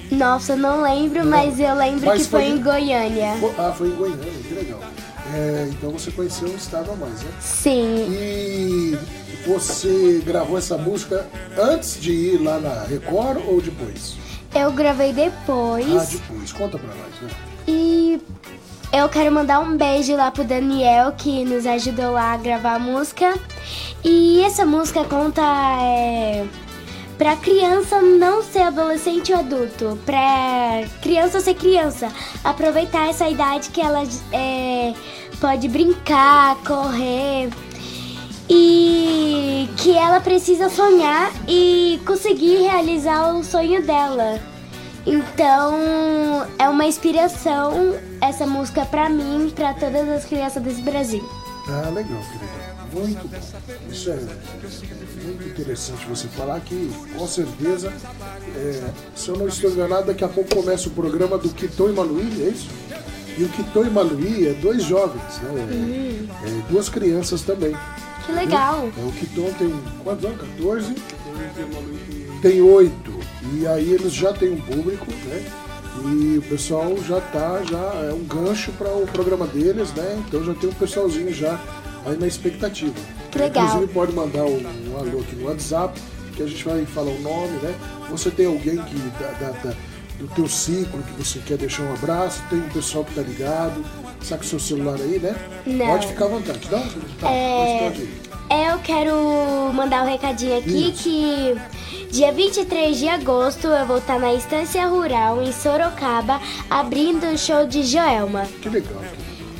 Nossa, eu não lembro, mas eu lembro Mas que foi, em Goiânia. Ah, foi em Goiânia, que legal. É, então você conheceu o estado a mais, né? Sim. E você gravou essa música antes de ir lá na Record ou depois? Eu gravei depois. Ah, depois. Conta pra nós, né? E eu quero mandar um beijo lá pro Daniel, que nos ajudou lá a gravar a música. E essa música conta é, pra criança não ser adolescente ou adulto, pra criança ser criança. Aproveitar essa idade que ela é, pode brincar, correr. E que ela precisa sonhar e conseguir realizar o sonho dela. Então, é uma inspiração essa música pra mim, pra todas as crianças desse Brasil. Ah, legal, querida. Muito bom. Isso é muito interessante você falar que, com certeza, é, se eu não estou enganado, daqui a pouco começa o programa do Quitão e Maluí, é isso? E o Quitão e Maluí é dois jovens, né? É, é duas crianças também. Que legal. É, o Quitão tem quantos anos? 14? Tem oito. E aí eles já têm um público, né? E o pessoal já tá, já é um gancho para o programa deles, né? Então já tem um pessoalzinho já aí na expectativa. Que legal. Inclusive pode mandar um, um alô aqui no WhatsApp, que a gente vai falar o nome, né? Você tem alguém que da, da- da- do teu ciclo que você quer deixar um abraço, tem um pessoal que tá ligado, saca o seu celular aí, né? Não. Pode ficar à vontade, não? Tá, É. Eu quero mandar um recadinho aqui que dia 23 de agosto eu vou estar na Estância Rural em Sorocaba abrindo o show de Joelma. Que legal.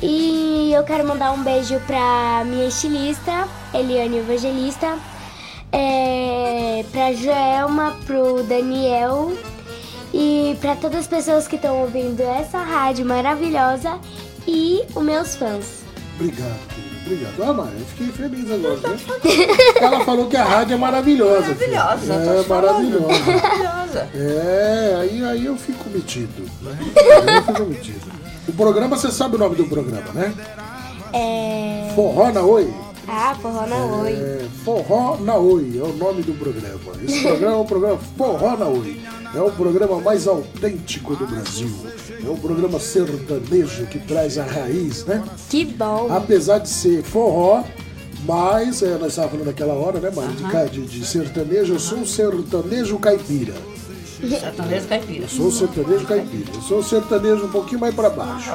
E eu quero mandar um beijo pra minha estilista, Eliane Evangelista, é, pra Joelma, pro Daniel e pra todas as pessoas que estão ouvindo essa rádio maravilhosa e os meus fãs. Obrigado, querido. Obrigado. Ah, Maria, eu fiquei feliz agora, né? Ela falou que a rádio é maravilhosa. filho. Maravilhosa, É te falando. maravilhosa. Maravilhosa. É, aí, aí eu fico metido. Né? Aí eu fico metido. O programa, você sabe o nome do programa, né? É... Forró na Oi. Ah, forró na Oi. É, Forró na Oi é o nome do programa. Esse programa é o programa Forró na Oi. É o programa mais autêntico do Brasil. É um programa sertanejo que traz a raiz, né? Que bom. Apesar de ser forró, mas é, nós estávamos falando naquela hora, né, Mari? De De, de sertanejo, eu sou um sertanejo caipira. Sertanejo caipira. Eu sou um sertanejo caipira. Eu sou um sertanejo um pouquinho mais para baixo.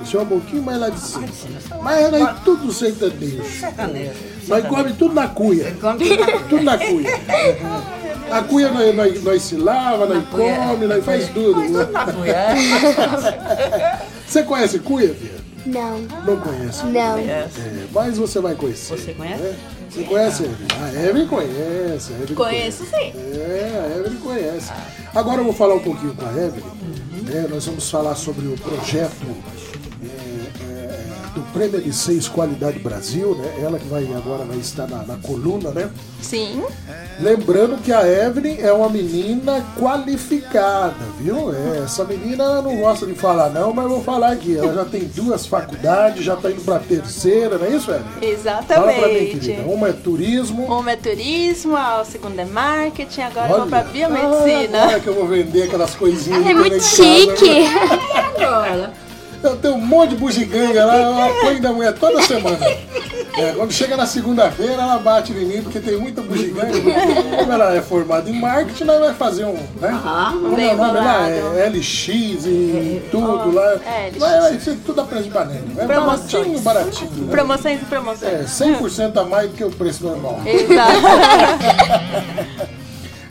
Eu sou um pouquinho mais lá de cima. Mas é tudo sertanejo. Sertanejo. Nós come tudo na cuia. Tudo na cuia. <laughs> A cuia nós, nós, nós se lava, nós come, nós faz tudo. <laughs> Você conhece cuia, filha? Não. Não conhece. Não. É, mas você vai conhecer. Você conhece? né? Você conhece a Evelyn? A Evelyn conhece. A Evelyn Conheço sim. É, a Evelyn conhece. Agora eu vou falar um pouquinho com a Evelyn. né? Nós vamos falar sobre o projeto é, é, do Prêmio M6 Qualidade Brasil, né? Ela que vai agora vai estar na, na coluna, né? Sim. Lembrando que a Evelyn é uma menina qualificada, viu? É, essa menina não gosta de falar não, mas eu vou falar aqui. Ela já tem duas faculdades, já está indo para a terceira, não é isso, Evelyn? Fala pra mim, Exatamente. querida. Uma é turismo. Uma é turismo, a segunda é marketing, agora eu vou Olha, pra biomedicina. Ah, agora que eu vou vender aquelas coisinhas. É muito que tem em casa, chique. <laughs> né? Eu tenho um monte de bugiganga lá, eu apanho da mulher toda semana. É, quando chega na segunda-feira, ela bate em mim, porque tem muita bugiganga. Como ela é formada em marketing, ela vai fazer um. Né? Como é o nome lá? É LX e tudo lá. é, LX. Vai, ser tudo a preço de panela. É Promoções. baratinho, baratinho. Né? Promoções e promoções. É, 100% a mais do que o preço normal. Exato. <laughs>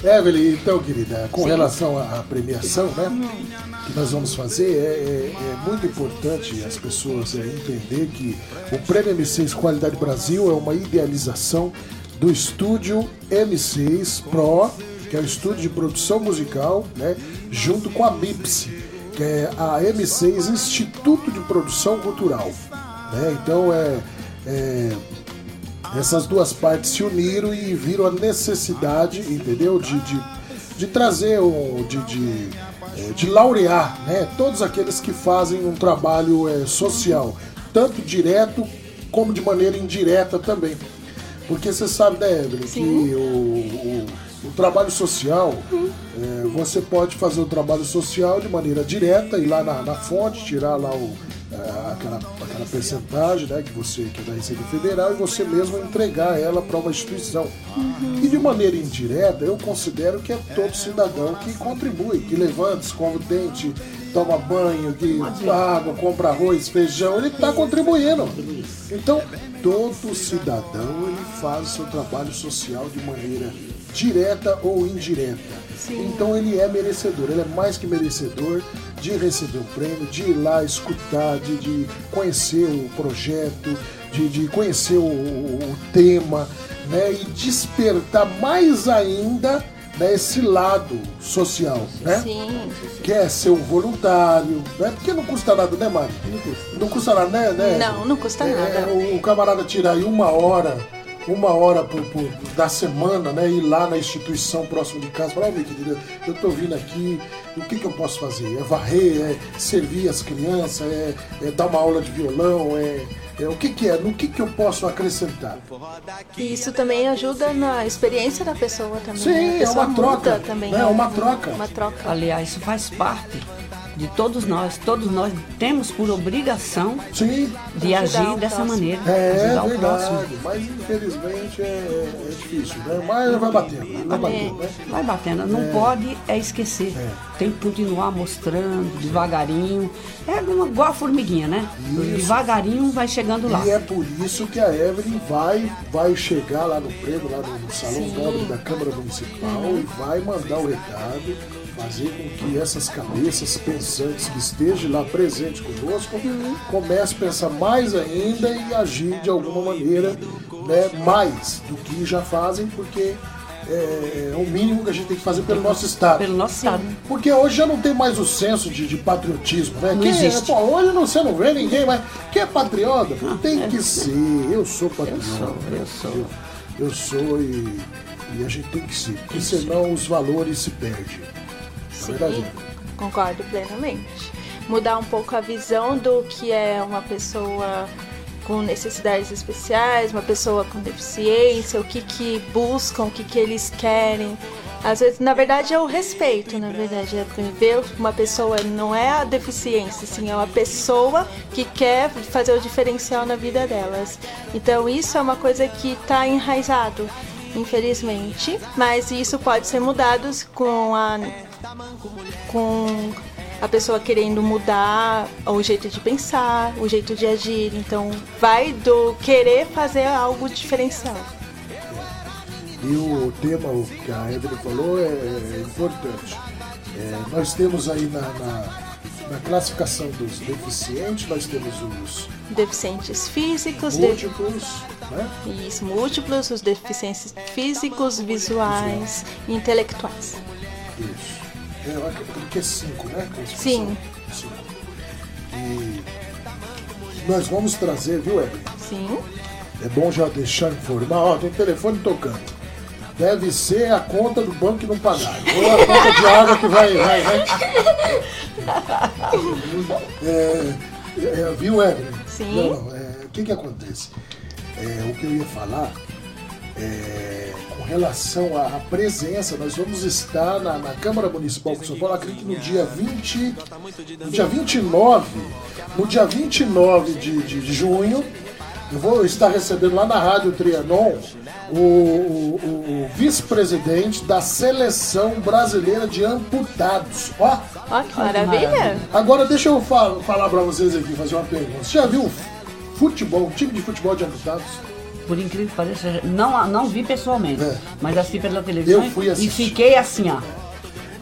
Evelyn, então, querida, com Sim. relação à premiação, né, que nós vamos fazer, é, é- é muito importante as pessoas é, entender que o Prêmio M6 Qualidade Brasil é uma idealização do estúdio M6 Pro, que é o estúdio de produção musical, né, junto com a MIPS, que é a M6 Instituto de Produção Cultural. né? Então, é- é essas duas partes se uniram e viram a necessidade, entendeu? De, de, de trazer, o, de, de, eh, de laurear né? todos aqueles que fazem um trabalho eh, social, tanto direto como de maneira indireta também. Porque você sabe, né, Evelyn, que o, o, o trabalho social, eh, você pode fazer o trabalho social de maneira direta, ir lá na, na fonte, tirar lá o, aquela, aquela percentagem né, que você que é da Receita Federal e você mesmo entregar ela para uma instituição. E de maneira indireta, eu considero que é todo cidadão que contribui, que levanta, escova o dente, toma banho, que água, compra arroz, feijão, ele está contribuindo. Então, todo cidadão ele faz o seu trabalho social de maneira direta ou indireta. Então ele é merecedor, ele é mais que merecedor de receber um prêmio, de ir lá escutar, de, de conhecer o projeto, de, de conhecer o, o- o tema, né? E despertar mais ainda né, esse lado social, né? Sim. Que é ser um voluntário, né? Porque não custa nada, né, Mari? Não custa nada, né? né? Não, não custa É, nada. o, o camarada tirar aí uma hora, uma hora por, por- da semana, né? Ir lá na instituição próximo de casa, falar, ó, minha querida, eu tô vindo aqui, o que que eu posso fazer? É varrer, é servir as crianças, é, é dar uma aula de violão, é, é o que que é? No que que eu posso acrescentar? E isso também ajuda na experiência da pessoa também. Sim, né? A é uma troca, também. né? É uma troca. Uma troca. Aliás, isso faz parte de todos nós. Todos nós temos por obrigação Sim. de Ajudar agir o dessa próximo. maneira. É ajudar o verdade, próximo. mas infelizmente é, é difícil, né? Mas vai batendo, vai batendo, né? Vai batendo, não É. pode é esquecer. Tem que continuar mostrando devagarinho. É uma- igual a formiguinha, né? Devagarinho vai chegando lá. E é por isso que a Evelyn vai, vai chegar lá no prêmio, lá no, no Salão Sim. Nobre da Câmara Municipal Uhum. e vai mandar o recado, fazer com que essas cabeças pensantes que estejam lá presentes conosco comecem a pensar mais ainda e agir de alguma maneira né, mais do que já fazem, porque é, é o mínimo que a gente tem que fazer pelo nosso Estado. Pelo nosso Estado. Porque hoje já não tem mais o senso de, de patriotismo, né? Não Quem é- existe. pô, hoje não, você não vê ninguém, mas quem é patriota? Pô, tem que ser. Eu sou patriota. Eu sou, eu sou. Eu, eu sou e, e a gente tem que ser, porque senão os valores se perdem. Verdade? Concordo plenamente. Mudar um pouco a visão do que é uma pessoa com necessidades especiais, uma pessoa com deficiência, o que que buscam, o que que eles querem. Às vezes, na verdade, é o respeito, na verdade. É ver uma pessoa, não é a deficiência, sim, é uma pessoa que quer fazer o diferencial na vida delas. Então, isso é uma coisa que está enraizado, infelizmente. Mas isso pode ser mudado com a. com a pessoa querendo mudar o jeito de pensar, o jeito de agir. Então, vai do querer fazer algo diferencial. E o tema que a Evelyn falou é, é importante. É, nós temos aí na, na, na classificação dos deficientes, nós temos os Deficientes físicos, de- múltiplos, né? Isso, múltiplos, os deficientes físicos, visuais e intelectuais. Isso. É, eu acredito que é cinco, né? Classificação. Sim. Cinco. E nós vamos trazer, viu, Evelyn? Sim. É bom já deixar informar, ó, tem telefone tocando. Deve ser a conta do banco que não pagaram. Ou a conta de água que vai. vai, vai. É, é, viu, Evelyn? Sim. Não, não, é, o que que acontece? É, o que eu ia falar é, com relação à, à presença, nós vamos estar na, na Câmara Municipal de São Paulo, acredito que no dia 20, no dia 29, no dia 29 de, de, de junho, eu vou estar recebendo lá na Rádio Trianon o, o- o- vice-presidente da Seleção Brasileira de Amputados. Ó, Ó, que maravilha! Agora deixa eu fa- falar pra vocês aqui, fazer uma pergunta. Você já viu futebol, um time de futebol de amputados? Por incrível que pareça, não, não vi pessoalmente, mas assisti pela televisão e fiquei assim, ó.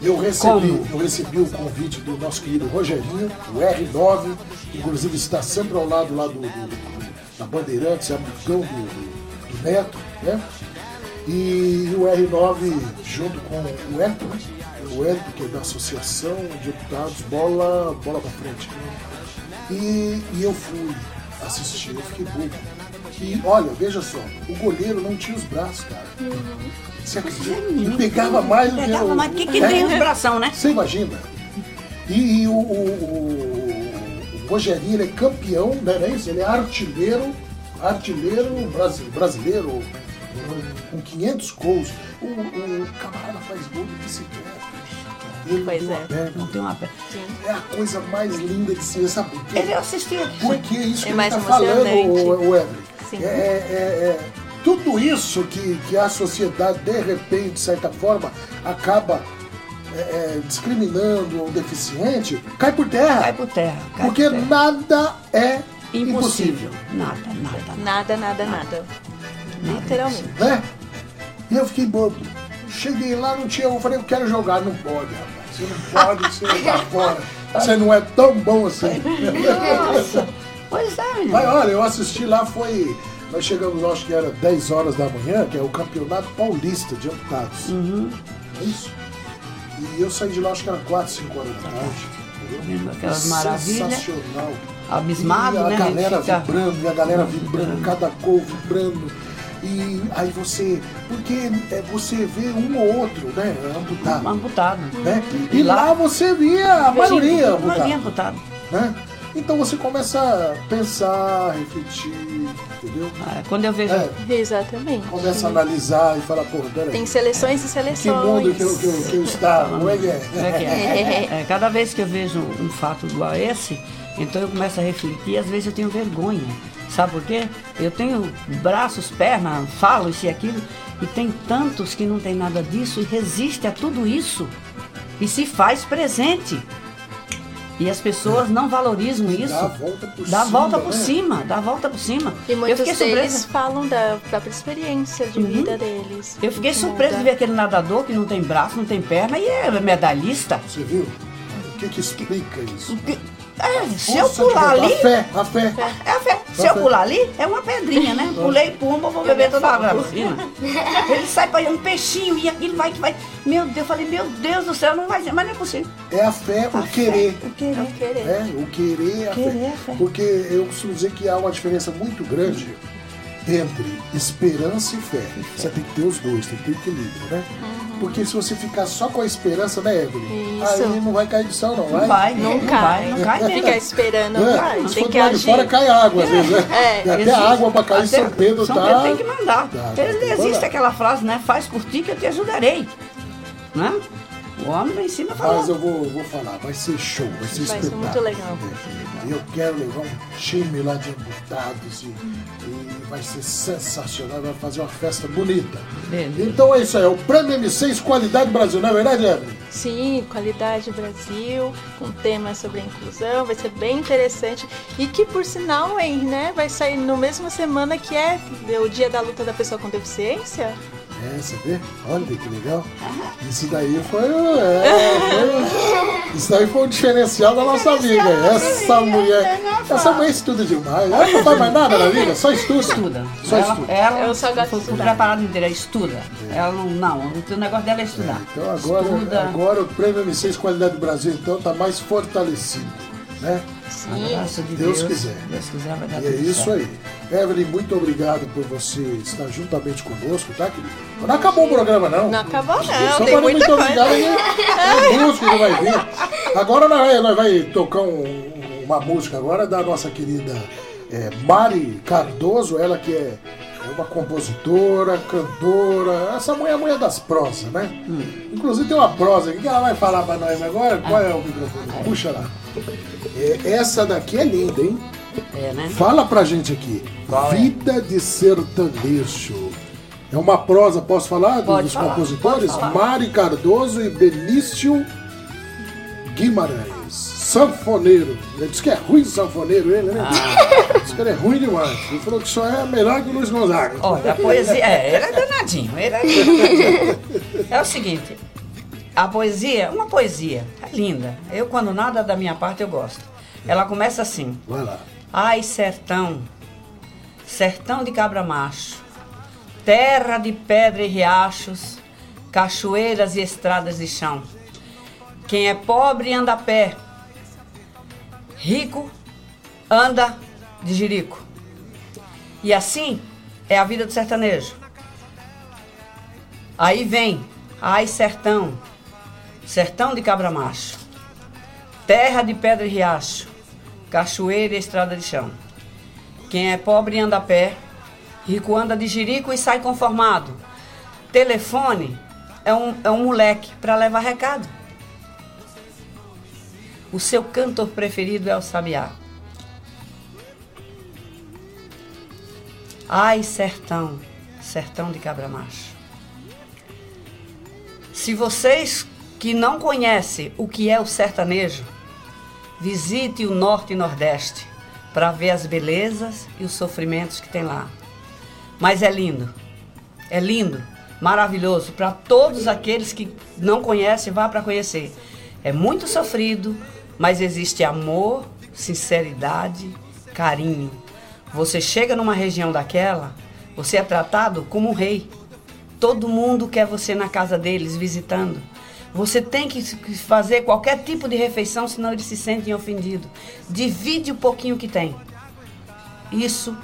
Eu recebi, Como? eu recebi o convite do nosso querido Rogerinho, o R9, que inclusive está sempre ao lado lá do, do- do- da Bandeirantes, é amigão do, do- Neto, né? E o R9 junto com o Eto, o Eto, que é da Associação de Deputados, bola, bola pra frente. E, e eu fui assistir, eu fiquei bobo. E olha, veja só, o goleiro não tinha os braços, cara. Você acredita? Ele pegava mais do que Pegava o- mais, que que tem os bração, né? Você imagina? E, e o, o, o, o Rogerinho ele é campeão, né, não é isso? Ele é artilheiro, artilheiro brasi- brasileiro, com 500 gols. O, o camarada faz gol de bicicleta. Ele Pois é. perna. Não tem uma perna. É a coisa mais linda de se ver, sabe por quê? Ele. Porque é isso É que mais ele tá falando, o, o Evelyn. Sim. É, é- é- tudo isso que, que a sociedade, de repente, de certa forma, acaba é, é, discriminando o deficiente, cai por terra. Cai por terra. cai Porque por terra. nada é Impossível. impossível. Nada, nada. Nada, nada, nada. Literalmente. Né? E eu fiquei bobo. Cheguei lá, não tinha. Eu falei, eu quero jogar. Não pode, rapaz. Você não pode, você tá <laughs> fora. Você não é tão bom assim. Nossa. Pois é, menino. Mas olha, eu assisti lá, foi. Nós chegamos, acho que era 10 horas da manhã, que é o Campeonato Paulista de Amputados. Uhum. É isso? E eu saí de lá, acho que era 4, 5 horas da tarde. entendeu? Vendo aquelas maravilhas. Sensacional. Abismado, e a né? galera Fica- vibrando, e a galera vibrando, cada gol vibrando. E aí você. Porque é, você vê um ou outro, né? Amputado. Amputado. Né? E lá você via a maioria A maioria amputado. amputado. Né? Então você começa a pensar, refletir, entendeu? Ah, Quando eu vejo. É, Exatamente. começa a analisar e fala, pô, peraí. Tem seleções e Que seleções. mundo que eu, que eu, que eu estava? É que é? Como é que é? É, Cada vez que eu vejo um fato igual a esse, então eu começo a refletir e às vezes eu tenho vergonha. Sabe por quê? Eu tenho braços, pernas, falo isso e aquilo, e tem tantos que não tem nada disso e resiste a tudo isso e se faz presente. E as pessoas não valorizam isso. Dá a volta por Dá a cima, volta por né? cima, dá a volta por cima. E eu muitos fiquei deles surpresa. falam da própria experiência de vida deles. Eu fiquei Que surpresa de ver aquele nadador que não tem braço, não tem perna e é medalhista. Você viu? O que que explica isso? É, se eu pular ali. A fé, a fé. É a fé. Se A eu fé. pular ali, é uma pedrinha, né? Pulei, pumba, vou beber toda a água piscina. <laughs> Ele sai para um peixinho e aquilo vai que vai. Meu Deus, eu falei, meu Deus do céu, não vai ser, mas não é possível. É a fé, o querer. O querer. Não querer. É, o querer, a Querer, fé. a fé. Porque eu costumo dizer que há uma diferença muito grande entre esperança e fé. Você tem que ter os dois, tem que ter equilíbrio, né? Porque se você ficar só com a esperança, né, Evelyn? Isso. Aí não vai cair do céu, não. Não vai, Não, não cai. vai, não cai mesmo. Ficar esperando, não É, vai. se Tem for que do lado de agir. fora cai água, às vezes, né? É, e até Existe- água pra cair em São Pedro São tá. Pedro tem que mandar. Tá, tá, tem que existe mandar. aquela frase, né? Faz por ti que eu te ajudarei. né? O homem lá em cima falou. Mas eu vou, vou falar, vai ser show, vai ser Vai ser espetáculo. muito legal. E eu quero levar um time lá de embutados e, e vai ser sensacional, vai fazer uma festa bonita. Então é isso aí, é o Prêmio M6 Qualidade Brasil, não é verdade, Evelyn? Sim, Qualidade Brasil, com temas sobre a inclusão, vai ser bem interessante. E que, por sinal, hein, né, vai sair no mesma semana que é o Dia da Luta da Pessoa com Deficiência. É, você vê? Olha que legal. Isso daí foi, o- é, foi- Isso daí foi um diferencial da nossa amiga. Essa mulher. Essa mulher estuda demais. Ela não faz mais nada na vida, só estuda. Estuda. Só ela, estuda. ela Eu só gosto de preparada inteira, estuda. Ela não, não, o negócio dela é estudar. Então agora, Estuda. agora o Prêmio M6 Qualidade Brasil então tá mais fortalecido, né? Graças de Deus Deus, quiser. Deus quiser, vai dar E é isso certo. aí. Evelyn, muito obrigado por você estar juntamente conosco, tá, querido? Não acabou o programa, não. Não acabou, Só não, tem para muita muito obrigado, né? Tem música que vai vir. Agora nós vai, tocar um- uma música agora da nossa querida é, Mari Cardoso, ela que é é uma compositora, cantora, essa mulher é a mulher das prosas, né? Inclusive tem uma prosa aqui que ela vai falar pra nós agora. Qual é o microfone? Puxa lá. É, essa daqui é linda, hein? É, né? Fala pra gente aqui. Qual é? Vida de sertanejo. É uma prosa, posso falar Pode dos falar, compositores? falar. Mari Cardoso e Benício Guimarães. Sanfoneiro. Ele disse que é ruim sanfoneiro, ele, né? Ah. Disse que ele é ruim demais. Ele falou que só é melhor que o Luiz Gonzaga. Olha, a poesia. É, ele é danadinho. Ele é, danadinho. <laughs> é o seguinte: a poesia, uma poesia, é linda. Eu, quando nada da minha parte, eu gosto. Ela começa assim: Vai lá. Ai, sertão, sertão de cabra macho, terra de pedra e riachos, cachoeiras e estradas de chão. Quem é pobre anda a pé, rico anda de jirico. E assim é a vida do sertanejo. Aí vem, ai sertão, sertão de cabra macho, terra de pedra e riacho, cachoeira e estrada de chão. Quem é pobre anda a pé, rico anda de jirico e sai conformado. Telefone é um, é um moleque para levar recado. O seu cantor preferido é o sabiá. Ai, sertão, sertão de cabra macho. Se vocês que não conhecem o que é o sertanejo, visite o Norte e Nordeste para ver as belezas e os sofrimentos que tem lá. Mas é lindo, é lindo, maravilhoso para todos aqueles que não conhecem, vá para conhecer. É muito sofrido, mas existe amor, sinceridade, carinho. Você chega numa região daquela, você é tratado como um rei. Todo mundo quer você na casa deles visitando. Você tem que fazer qualquer tipo de refeição, senão eles se sentem ofendidos. Divide o pouquinho que tem. Isso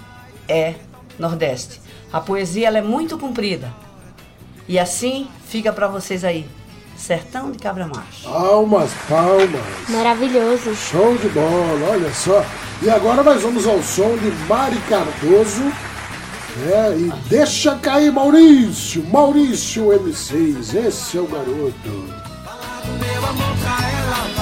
é Nordeste. A poesia ela é muito comprida. E assim fica para vocês aí. Sertão de Cabra Macho. Palmas, palmas. Maravilhoso. Show de bola, olha só. E agora nós vamos ao som de Mari Cardoso. né? e deixa cair Maurício, Maurício M6, esse é o garoto. Meu amor pra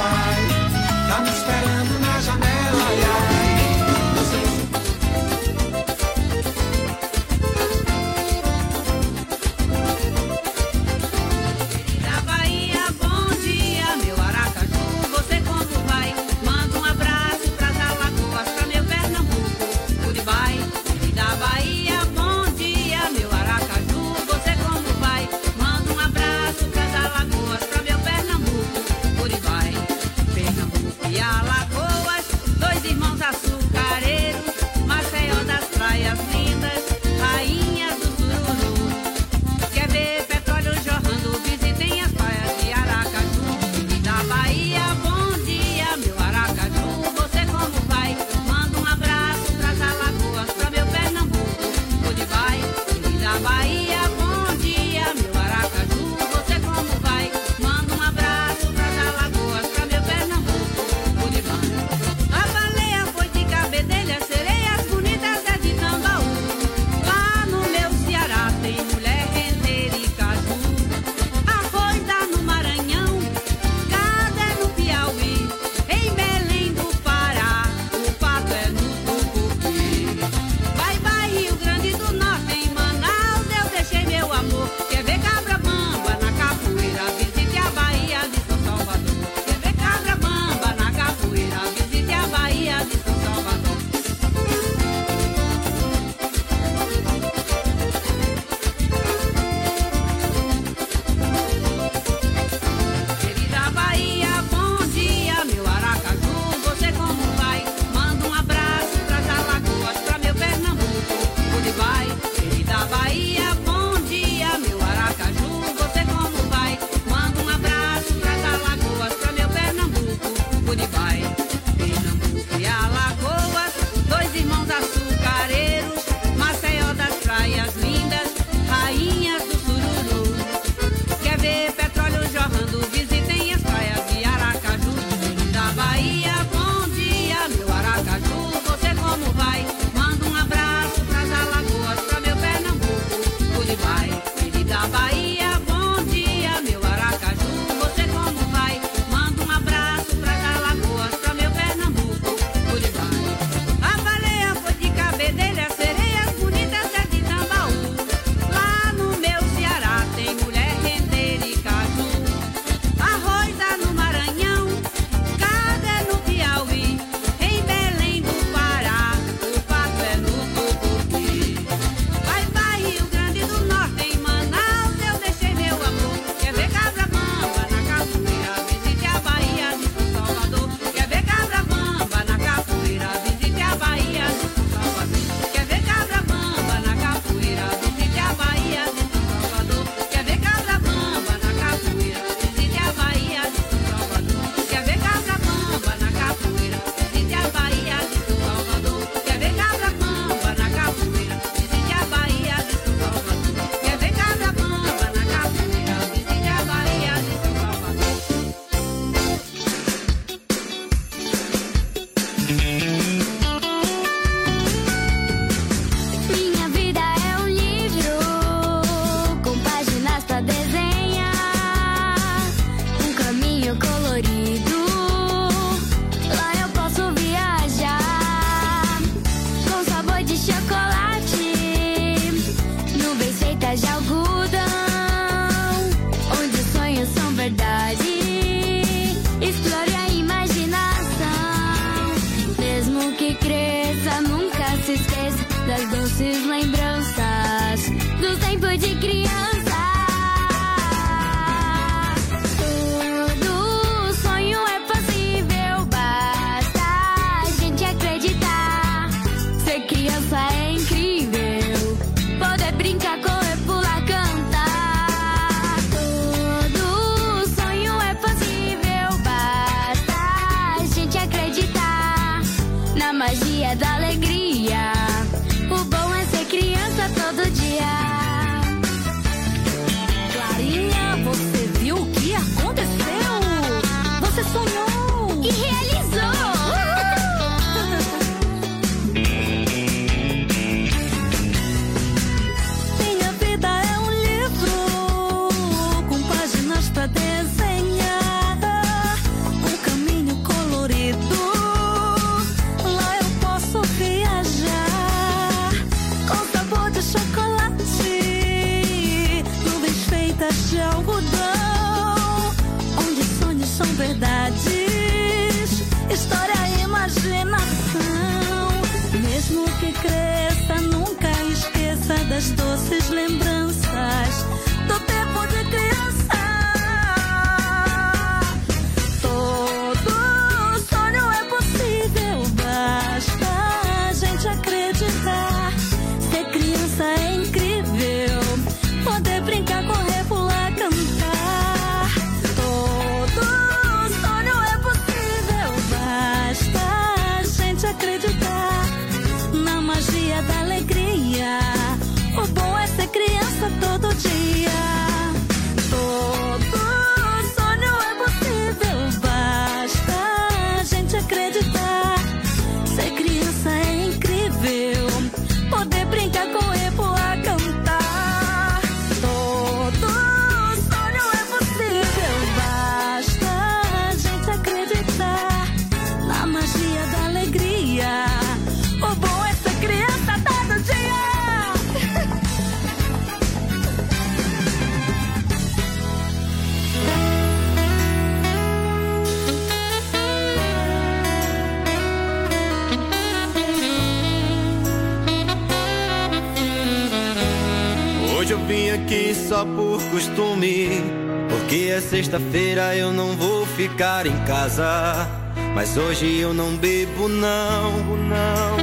só por costume. Porque é sexta-feira eu não vou ficar em casa. Mas hoje eu não bebo, não, não.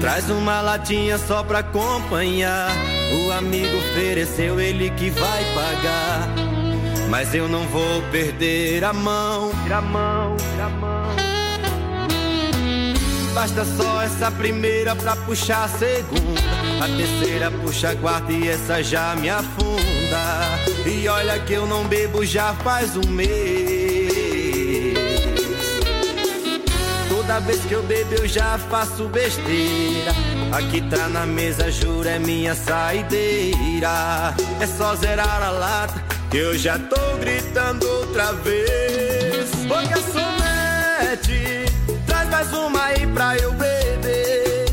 Traz uma latinha só pra acompanhar. O amigo ofereceu, ele que vai pagar. Mas eu não vou perder a mão. A mão, a mão. Basta só essa primeira pra puxar a segunda. A terceira puxa a quarta e essa já me afunda. E olha que eu não bebo já faz um mês. Toda vez que eu bebo eu já faço besteira. Aqui tá na mesa, juro, é minha saideira. É só zerar a lata que eu já tô gritando outra vez. Garçonete, traz mais uma aí pra eu beber.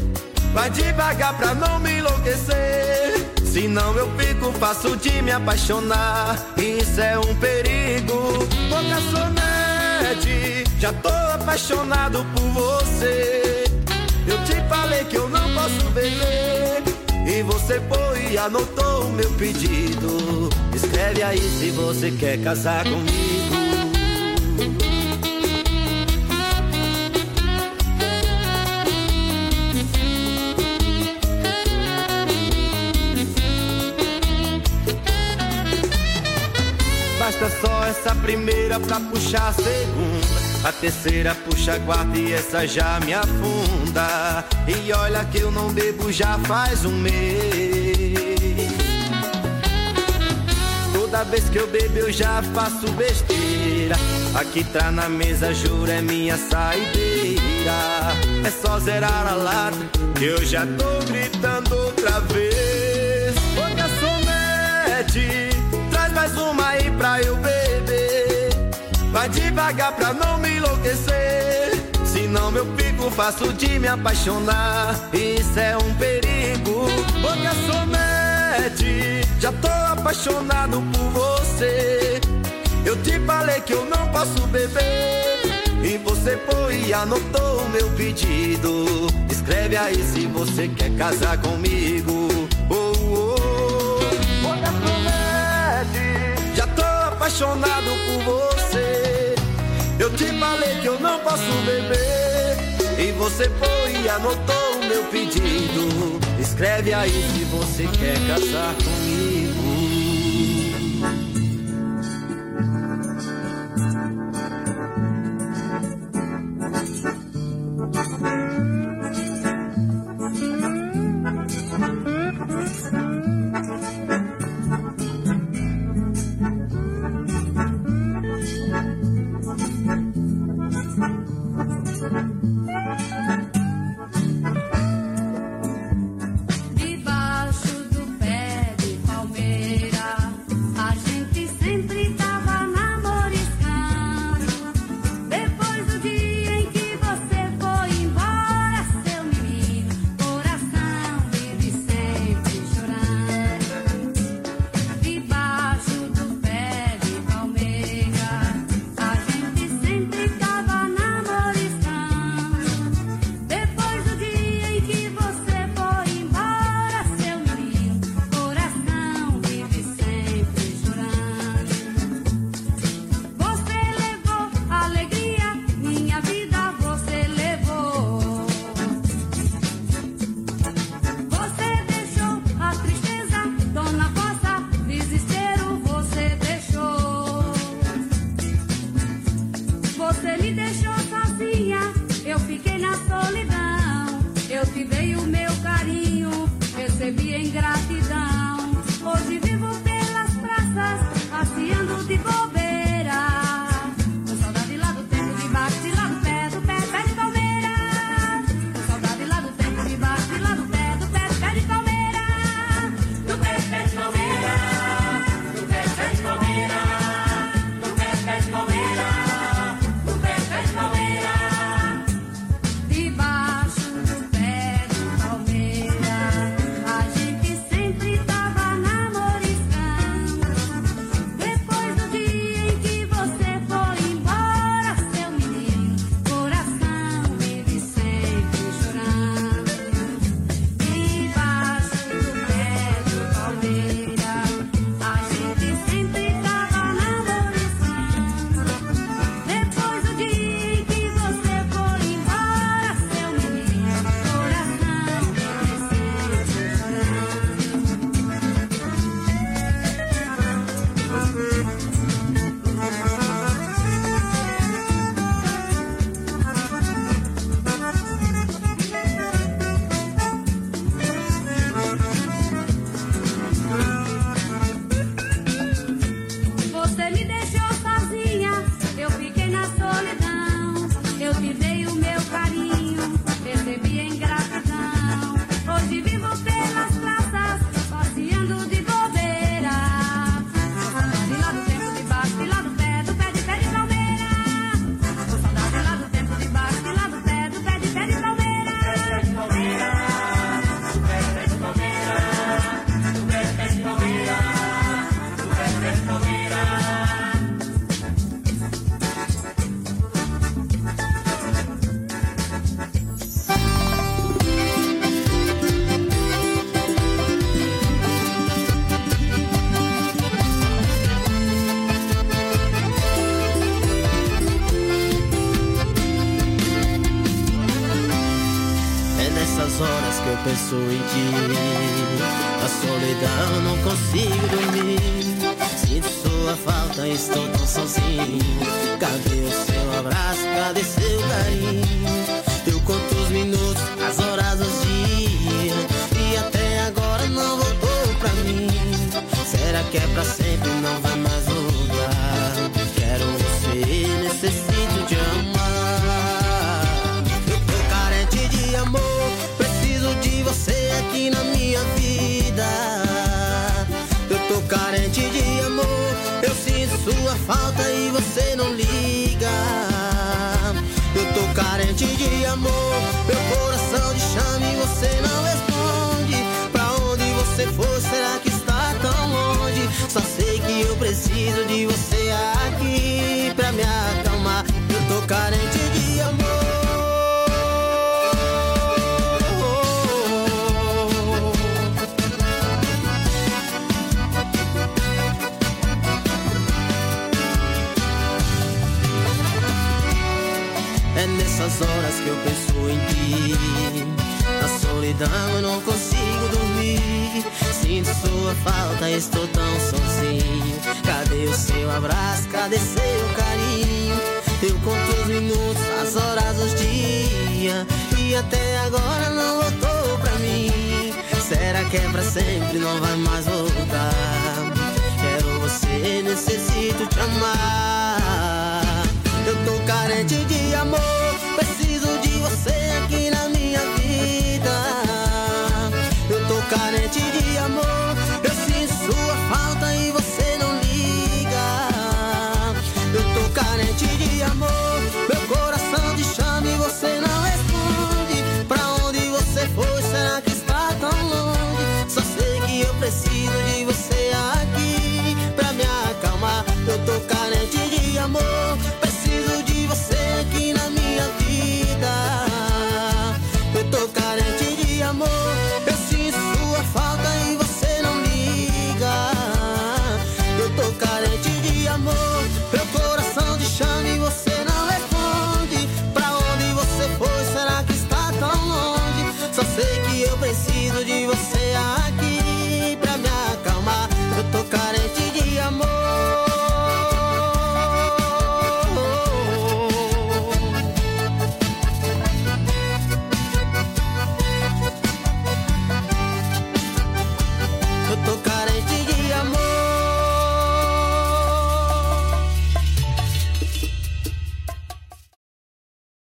Vai devagar pra não me enlouquecer. Senão eu fico fácil de me apaixonar. Isso é um perigo. Ô garçonete, já tô apaixonado por você. Eu te falei que eu não posso beber. E você foi e anotou o meu pedido. Escreve aí se você quer casar comigo. Essa primeira pra puxar a segunda. A terceira puxa a quarta e essa já me afunda. E olha que eu não bebo já faz um mês. Toda vez que eu bebo eu já faço besteira. Aqui tá na mesa, juro, é minha saideira. É só zerar a lata que eu já tô gritando outra vez. Ô garçonete, traz mais uma aí pra eu beber. Vai devagar pra não me enlouquecer. Senão meu pico fácil de me apaixonar. Isso é um perigo. Ô garçonete, já tô apaixonado por você. Eu te falei que eu não posso beber. E você foi e anotou o meu pedido. Escreve aí se você quer casar comigo. Oh, oh. Olha. Já tô apaixonado por você. Te falei que eu não posso beber. E você foi e anotou o meu pedido. Escreve aí se você quer casar comigo. amor. Eu solidão eu não consigo dormir. Sinto sua falta, estou tão sozinho. Cadê o seu abraço? Cadê seu carinho? Eu conto os minutos, as horas, os dias. E até agora não voltou pra mim. Será que é pra sempre? Não vai mais voltar. Quero você, necessito te amar. Eu tô carente de